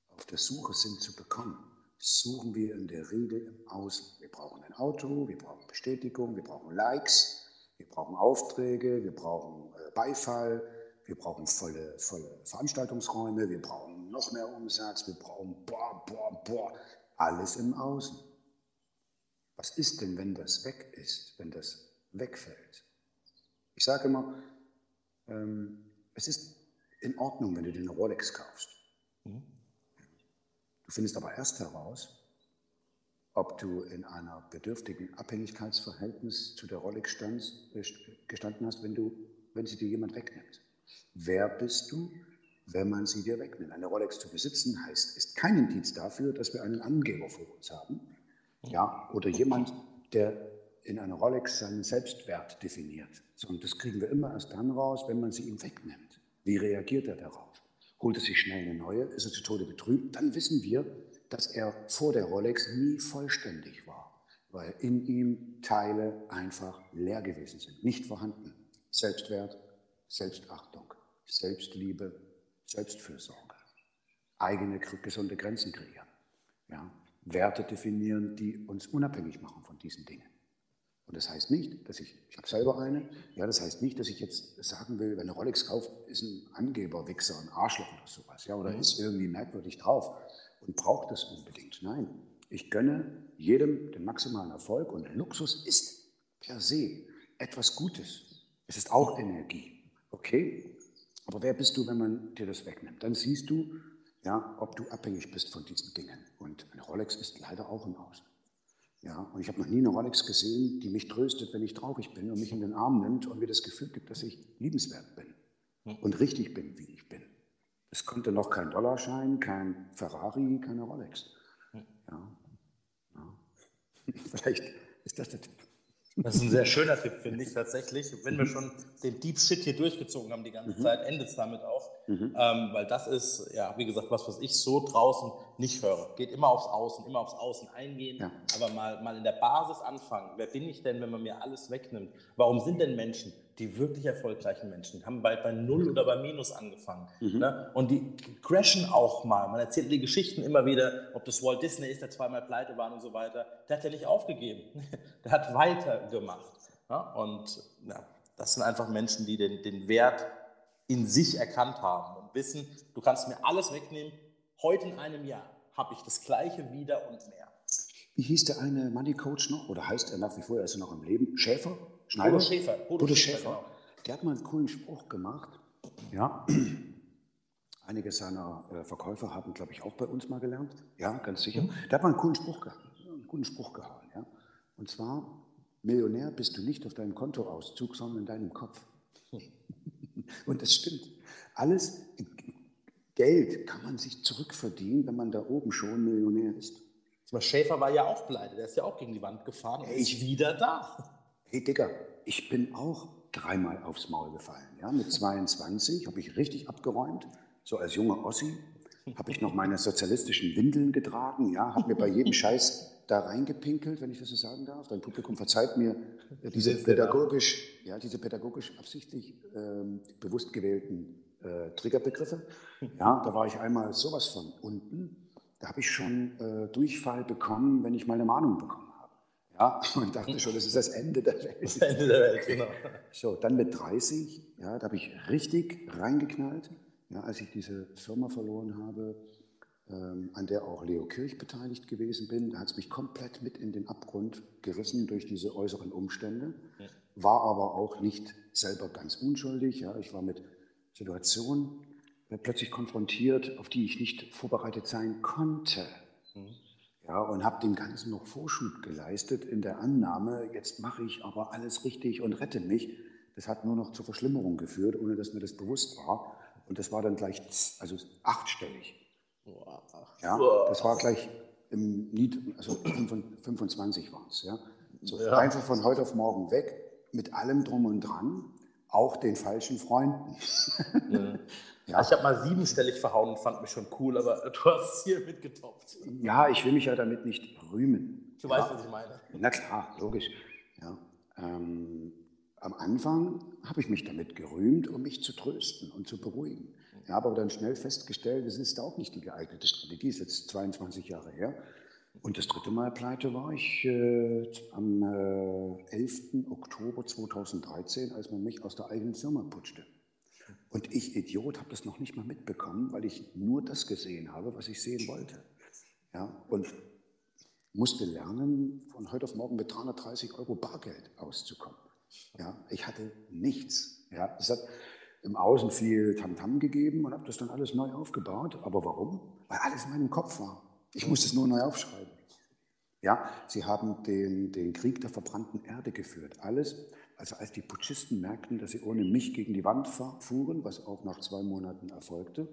C: auf der Suche sind zu bekommen, suchen wir in der Regel im Außen. Wir brauchen ein Auto, wir brauchen Bestätigung, wir brauchen Likes, wir brauchen Aufträge, wir brauchen äh, Beifall, wir brauchen volle, volle Veranstaltungsräume, wir brauchen noch mehr Umsatz, wir brauchen boah, boah, boah, alles im Außen. Was ist denn, wenn das weg ist, wenn das wegfällt? Ich sage immer, ähm, es ist in Ordnung, wenn du dir eine Rolex kaufst. Mhm. Du findest aber erst heraus, ob du in einer bedürftigen Abhängigkeitsverhältnis zu der äh, gestanden hast, wenn, du, wenn sie dir jemand wegnimmt. Wer bist du, wenn man sie dir wegnimmt? Eine Rolex zu besitzen heißt, ist kein Indiz dafür, dass wir einen Angeber vor uns haben. Ja, oder jemand, der in einer Rolex seinen Selbstwert definiert. Sondern das kriegen wir immer erst dann raus, wenn man sie ihm wegnimmt. Wie reagiert er darauf? Holt er sich schnell eine neue? Ist er zu Tode betrübt? Dann wissen wir, dass er vor der Rolex nie vollständig war, weil in ihm Teile einfach leer gewesen sind, nicht vorhanden. Selbstwert, Selbstachtung, Selbstliebe, Selbstfürsorge, eigene gesunde Grenzen kreieren, ja? Werte definieren, die uns unabhängig machen von diesen Dingen. Und das heißt nicht, dass ich, ich habe selber eine, ja, das heißt nicht, dass ich jetzt sagen will, wenn eine Rolex kauft, ist ein Angeber, Wichser, ein Arschloch oder sowas, ja, oder mhm. ist irgendwie merkwürdig drauf und braucht das unbedingt. Nein, ich gönne jedem den maximalen Erfolg und Luxus ist per se etwas Gutes. Es ist auch Energie, okay? Aber wer bist du, wenn man dir das wegnimmt? Dann siehst du, ja, ob du abhängig bist von diesen Dingen. Und eine Rolex ist leider auch im Haus. Ja, und ich habe noch nie eine Rolex gesehen, die mich tröstet, wenn ich traurig bin und mich in den Arm nimmt und mir das Gefühl gibt, dass ich liebenswert bin hm. und richtig bin, wie ich bin. Es konnte noch kein Dollarschein, kein Ferrari, keine Rolex. Hm. Ja. ja. Vielleicht ist das der Tipp.
B: Das ist ein sehr schöner Tipp, finde ich tatsächlich. Wenn wir schon den Deep Shit hier durchgezogen haben die ganze mhm. Zeit, endet es damit auch. Mhm. Ähm, weil das ist, ja, wie gesagt, was, was ich so draußen nicht höre. Geht immer aufs Außen, immer aufs Außen eingehen, ja. aber mal, mal in der Basis anfangen. Wer bin ich denn, wenn man mir alles wegnimmt? Warum sind denn Menschen, die wirklich erfolgreichen Menschen, haben bald bei Null oder bei Minus angefangen? Mhm. Ne? Und die crashen auch mal. Man erzählt die Geschichten immer wieder, ob das Walt Disney ist, der zweimal pleite war und so weiter. Der hat ja nicht aufgegeben. der hat weitergemacht. Ja? Und ja, das sind einfach Menschen, die den, den Wert in sich erkannt haben und wissen, du kannst mir alles wegnehmen. Heute in einem Jahr habe ich das Gleiche wieder und mehr.
C: Wie hieß der eine Money Coach noch? Oder heißt er nach wie vor, er ist er noch im Leben? Schäfer? Schneider?
B: Bodo Schäfer.
C: Bodo, Bodo Schäfer. Schäfer. Genau. Der hat mal einen coolen Spruch gemacht. Ja. Einige seiner äh, Verkäufer haben, glaube ich, auch bei uns mal gelernt. Ja, ganz sicher. Mhm. Der hat mal einen coolen Spruch gehauen. Einen coolen Spruch gehauen. Ja. Und zwar, Millionär bist du nicht auf deinem Kontoauszug, sondern in deinem Kopf. Und das stimmt. Alles Geld kann man sich zurückverdienen, wenn man da oben schon Millionär ist.
B: Aber Schäfer war ja auch pleite, der ist ja auch gegen die Wand gefahren und ist wieder da.
C: Hey Digga, ich bin auch dreimal aufs Maul gefallen. Ja? Mit 22 habe ich richtig abgeräumt, so als junger Ossi. Habe ich noch meine sozialistischen Windeln getragen, ja, habe mir bei jedem Scheiß da reingepinkelt, wenn ich das so sagen darf. Dein Publikum verzeiht mir äh, diese pädagogisch, ja, diese pädagogisch absichtlich ähm, bewusst gewählten äh, Triggerbegriffe. Ja, da war ich einmal sowas von unten. Da habe ich schon äh, Durchfall bekommen, wenn ich mal eine Mahnung bekommen habe. Ja, und dachte schon, das ist das Ende der Welt. Das Ende der Welt, genau. So, dann mit 30, ja, da habe ich richtig reingeknallt, ja, als ich diese Firma verloren habe an der auch Leo Kirch beteiligt gewesen bin. Da hat es mich komplett mit in den Abgrund gerissen durch diese äußeren Umstände, war aber auch nicht selber ganz unschuldig. Ja. Ich war mit Situationen plötzlich konfrontiert, auf die ich nicht vorbereitet sein konnte. Mhm. Ja, und habe dem Ganzen noch Vorschub geleistet in der Annahme, jetzt mache ich aber alles richtig und rette mich. Das hat nur noch zur Verschlimmerung geführt, ohne dass mir das bewusst war. Und das war dann gleich also achtstellig. Ja, das war gleich im Nied, also 25 waren es. Ja. So ja. Einfach von heute auf morgen weg, mit allem drum und dran, auch den falschen Freunden.
B: Ja. Ja. Ich habe mal siebenstellig verhauen und fand mich schon cool, aber du hast es hier mitgetoppt.
C: Ja, ich will mich ja damit nicht rühmen.
B: Du ja. weißt, was ich meine.
C: Na klar, logisch. Ja. Ähm, am Anfang habe ich mich damit gerühmt, um mich zu trösten und zu beruhigen. Ich habe aber dann schnell festgestellt, das ist auch nicht die geeignete Strategie, ist jetzt 22 Jahre her. Und das dritte Mal pleite war ich äh, am äh, 11. Oktober 2013, als man mich aus der eigenen Firma putschte. Und ich, Idiot, habe das noch nicht mal mitbekommen, weil ich nur das gesehen habe, was ich sehen wollte. Ja, und musste lernen, von heute auf morgen mit 330 Euro Bargeld auszukommen. Ja, ich hatte nichts. Ja, es hat im Außen viel Tamtam -Tam gegeben und habe das dann alles neu aufgebaut. Aber warum? Weil alles in meinem Kopf war. Ich musste es nur neu aufschreiben. Ja, sie haben den, den Krieg der verbrannten Erde geführt. Alles, also als die Putschisten merkten, dass sie ohne mich gegen die Wand fuhren, was auch nach zwei Monaten erfolgte,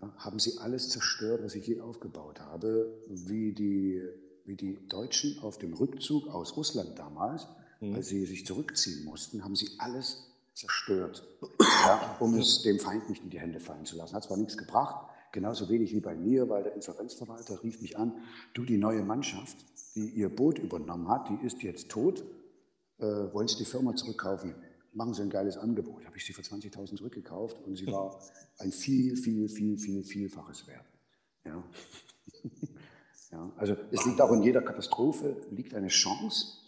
C: ja, haben sie alles zerstört, was ich je aufgebaut habe, wie die, wie die Deutschen auf dem Rückzug aus Russland damals, mhm. als sie sich zurückziehen mussten, haben sie alles zerstört, ja, um es dem Feind nicht in die Hände fallen zu lassen. Hat zwar nichts gebracht, genauso wenig wie bei mir, weil der Insolvenzverwalter rief mich an, du, die neue Mannschaft, die ihr Boot übernommen hat, die ist jetzt tot, äh, wollen Sie die Firma zurückkaufen? Machen Sie ein geiles Angebot. Habe ich sie für 20.000 zurückgekauft und sie war ein viel, viel, viel, viel, vielfaches wert. Ja. ja, also es liegt auch in jeder Katastrophe, liegt eine Chance,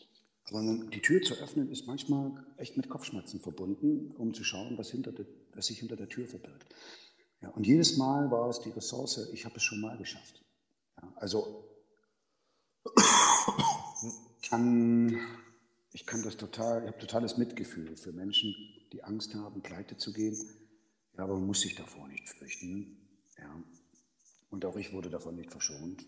C: aber die Tür zu öffnen ist manchmal echt mit Kopfschmerzen verbunden, um zu schauen, was, hinter de, was sich hinter der Tür verbirgt. Ja, und jedes Mal war es die Ressource, ich habe es schon mal geschafft. Ja, also kann, ich kann das total, ich habe totales Mitgefühl für Menschen, die Angst haben, pleite zu gehen. Ja, aber man muss sich davor nicht fürchten. Ja. Und auch ich wurde davon nicht verschont.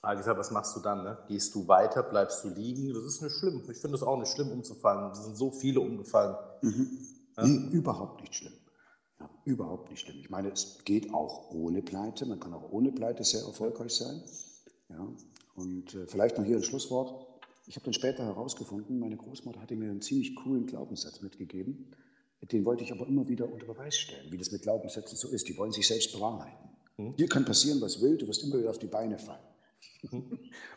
B: Frage ist ja, was machst du dann? Ne? Gehst du weiter, bleibst du liegen? Das ist nicht schlimm. Ich finde es auch nicht schlimm, umzufallen. Es sind so viele umgefallen.
C: Mhm. Ja? Nee, überhaupt nicht schlimm. Ja, überhaupt nicht schlimm. Ich meine, es geht auch ohne Pleite. Man kann auch ohne Pleite sehr erfolgreich sein. Ja, und äh, vielleicht noch hier ein Schlusswort. Ich habe dann später herausgefunden, meine Großmutter hatte mir einen ziemlich coolen Glaubenssatz mitgegeben. Den wollte ich aber immer wieder unter Beweis stellen, wie das mit Glaubenssätzen so ist. Die wollen sich selbst bewahrheiten. Hm? Dir kann passieren, was will, du wirst immer wieder auf die Beine fallen.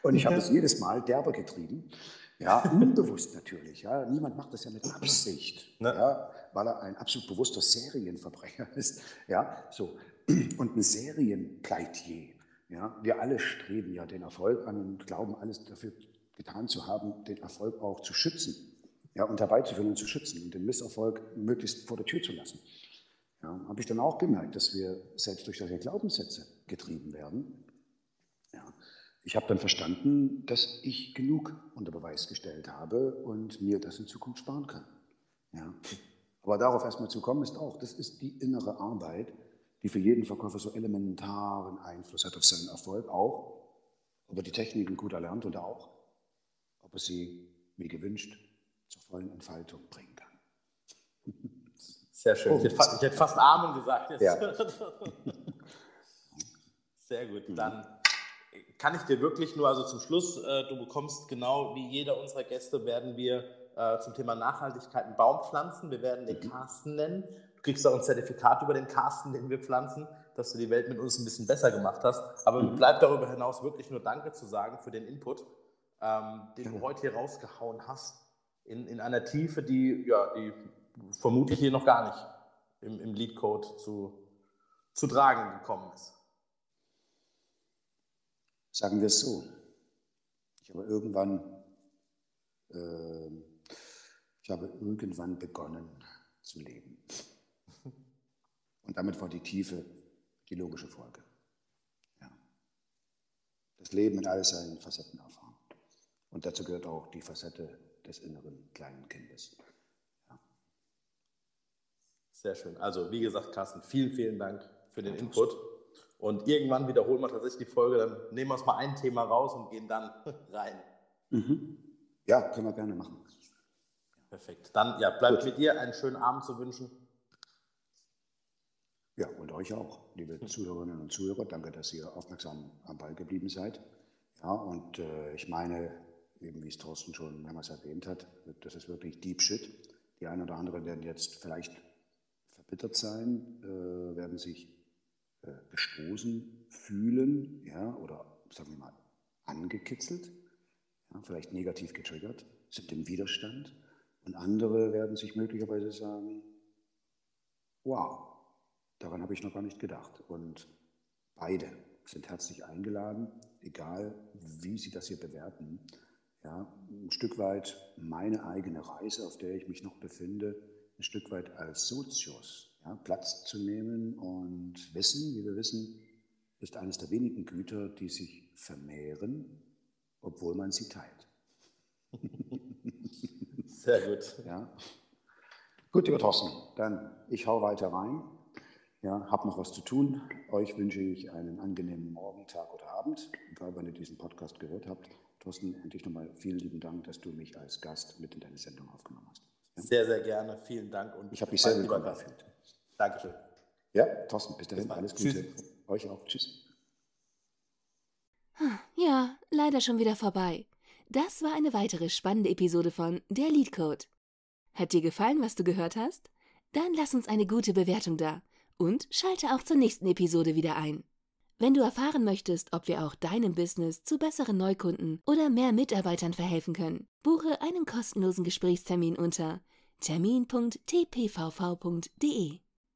C: Und ich habe es jedes Mal derber getrieben. Ja, unbewusst natürlich. Ja. Niemand macht das ja mit Absicht, ne? ja, weil er ein absolut bewusster Serienverbrecher ist. Ja, so. Und ein Serienpleitier. Ja. Wir alle streben ja den Erfolg an und glauben, alles dafür getan zu haben, den Erfolg auch zu schützen ja, und herbeizuführen und zu schützen und den Misserfolg möglichst vor der Tür zu lassen. Ja, habe ich dann auch gemerkt, dass wir selbst durch solche Glaubenssätze getrieben werden. Ich habe dann verstanden, dass ich genug unter Beweis gestellt habe und mir das in Zukunft sparen kann. Ja. Aber darauf erstmal zu kommen, ist auch, das ist die innere Arbeit, die für jeden Verkäufer so elementaren Einfluss hat auf seinen Erfolg, auch ob er die Techniken gut erlernt und auch, ob er sie, wie gewünscht, zur vollen Entfaltung bringen kann.
B: Sehr schön. Oh, ich, hätte fast, ich hätte fast Amen gesagt. Jetzt. Ja. Sehr gut. Dann kann ich dir wirklich nur, also zum Schluss, äh, du bekommst genau wie jeder unserer Gäste, werden wir äh, zum Thema Nachhaltigkeit einen Baum pflanzen. Wir werden den mhm. Carsten nennen. Du kriegst auch ein Zertifikat über den Carsten, den wir pflanzen, dass du die Welt mit uns ein bisschen besser gemacht hast. Aber mhm. bleibt darüber hinaus wirklich nur Danke zu sagen für den Input, ähm, den du heute hier rausgehauen hast, in, in einer Tiefe, die, ja, die vermutlich hier noch gar nicht im, im Leadcode zu, zu tragen gekommen ist.
C: Sagen wir es so. Ich habe irgendwann, äh, ich habe irgendwann begonnen zu leben. Und damit war die Tiefe die logische Folge. das Leben in all seinen Facetten erfahren. Und dazu gehört auch die Facette des inneren kleinen Kindes. Ja.
B: Sehr schön. Also wie gesagt, Carsten, vielen, vielen Dank für den Input. Und irgendwann wiederholen wir tatsächlich die Folge, dann nehmen wir uns mal ein Thema raus und gehen dann rein.
C: Mhm. Ja, können wir gerne machen.
B: Perfekt. Dann ja, bleibt mit dir einen schönen Abend zu wünschen.
C: Ja, und euch auch, liebe Zuhörerinnen und Zuhörer. Danke, dass ihr aufmerksam am Ball geblieben seid. Ja, und äh, ich meine, eben wie es Thorsten schon mehrmals erwähnt hat, das ist wirklich Deep Shit. Die einen oder anderen werden jetzt vielleicht verbittert sein, äh, werden sich gestoßen fühlen, ja, oder sagen wir mal angekitzelt, ja, vielleicht negativ getriggert, sind im Widerstand. Und andere werden sich möglicherweise sagen, wow, daran habe ich noch gar nicht gedacht. Und beide sind herzlich eingeladen, egal wie sie das hier bewerten. Ja, ein Stück weit meine eigene Reise, auf der ich mich noch befinde, ein Stück weit als Sozius ja, Platz zu nehmen. Und Wissen, wie wir wissen, ist eines der wenigen Güter, die sich vermehren, obwohl man sie teilt.
B: Sehr gut.
C: Ja. Gut, lieber Thorsten, dann ich hau weiter rein. Ja, hab noch was zu tun. Euch wünsche ich einen angenehmen Morgen, Tag oder Abend, egal wann ihr diesen Podcast gehört habt. Thorsten, und dich nochmal vielen lieben Dank, dass du mich als Gast mit in deine Sendung aufgenommen hast.
B: Ja? Sehr, sehr gerne. Vielen Dank.
C: Und ich habe mich sehr willkommen gefühlt.
B: Dankeschön.
C: Ja, Thorsten, bis dahin. Bis alles Gute. Tschüss. Euch auch. Tschüss.
A: Ja, leider schon wieder vorbei. Das war eine weitere spannende Episode von Der Leadcode. Hat dir gefallen, was du gehört hast? Dann lass uns eine gute Bewertung da und schalte auch zur nächsten Episode wieder ein. Wenn du erfahren möchtest, ob wir auch deinem Business zu besseren Neukunden oder mehr Mitarbeitern verhelfen können, buche einen kostenlosen Gesprächstermin unter termin.tpvv.de.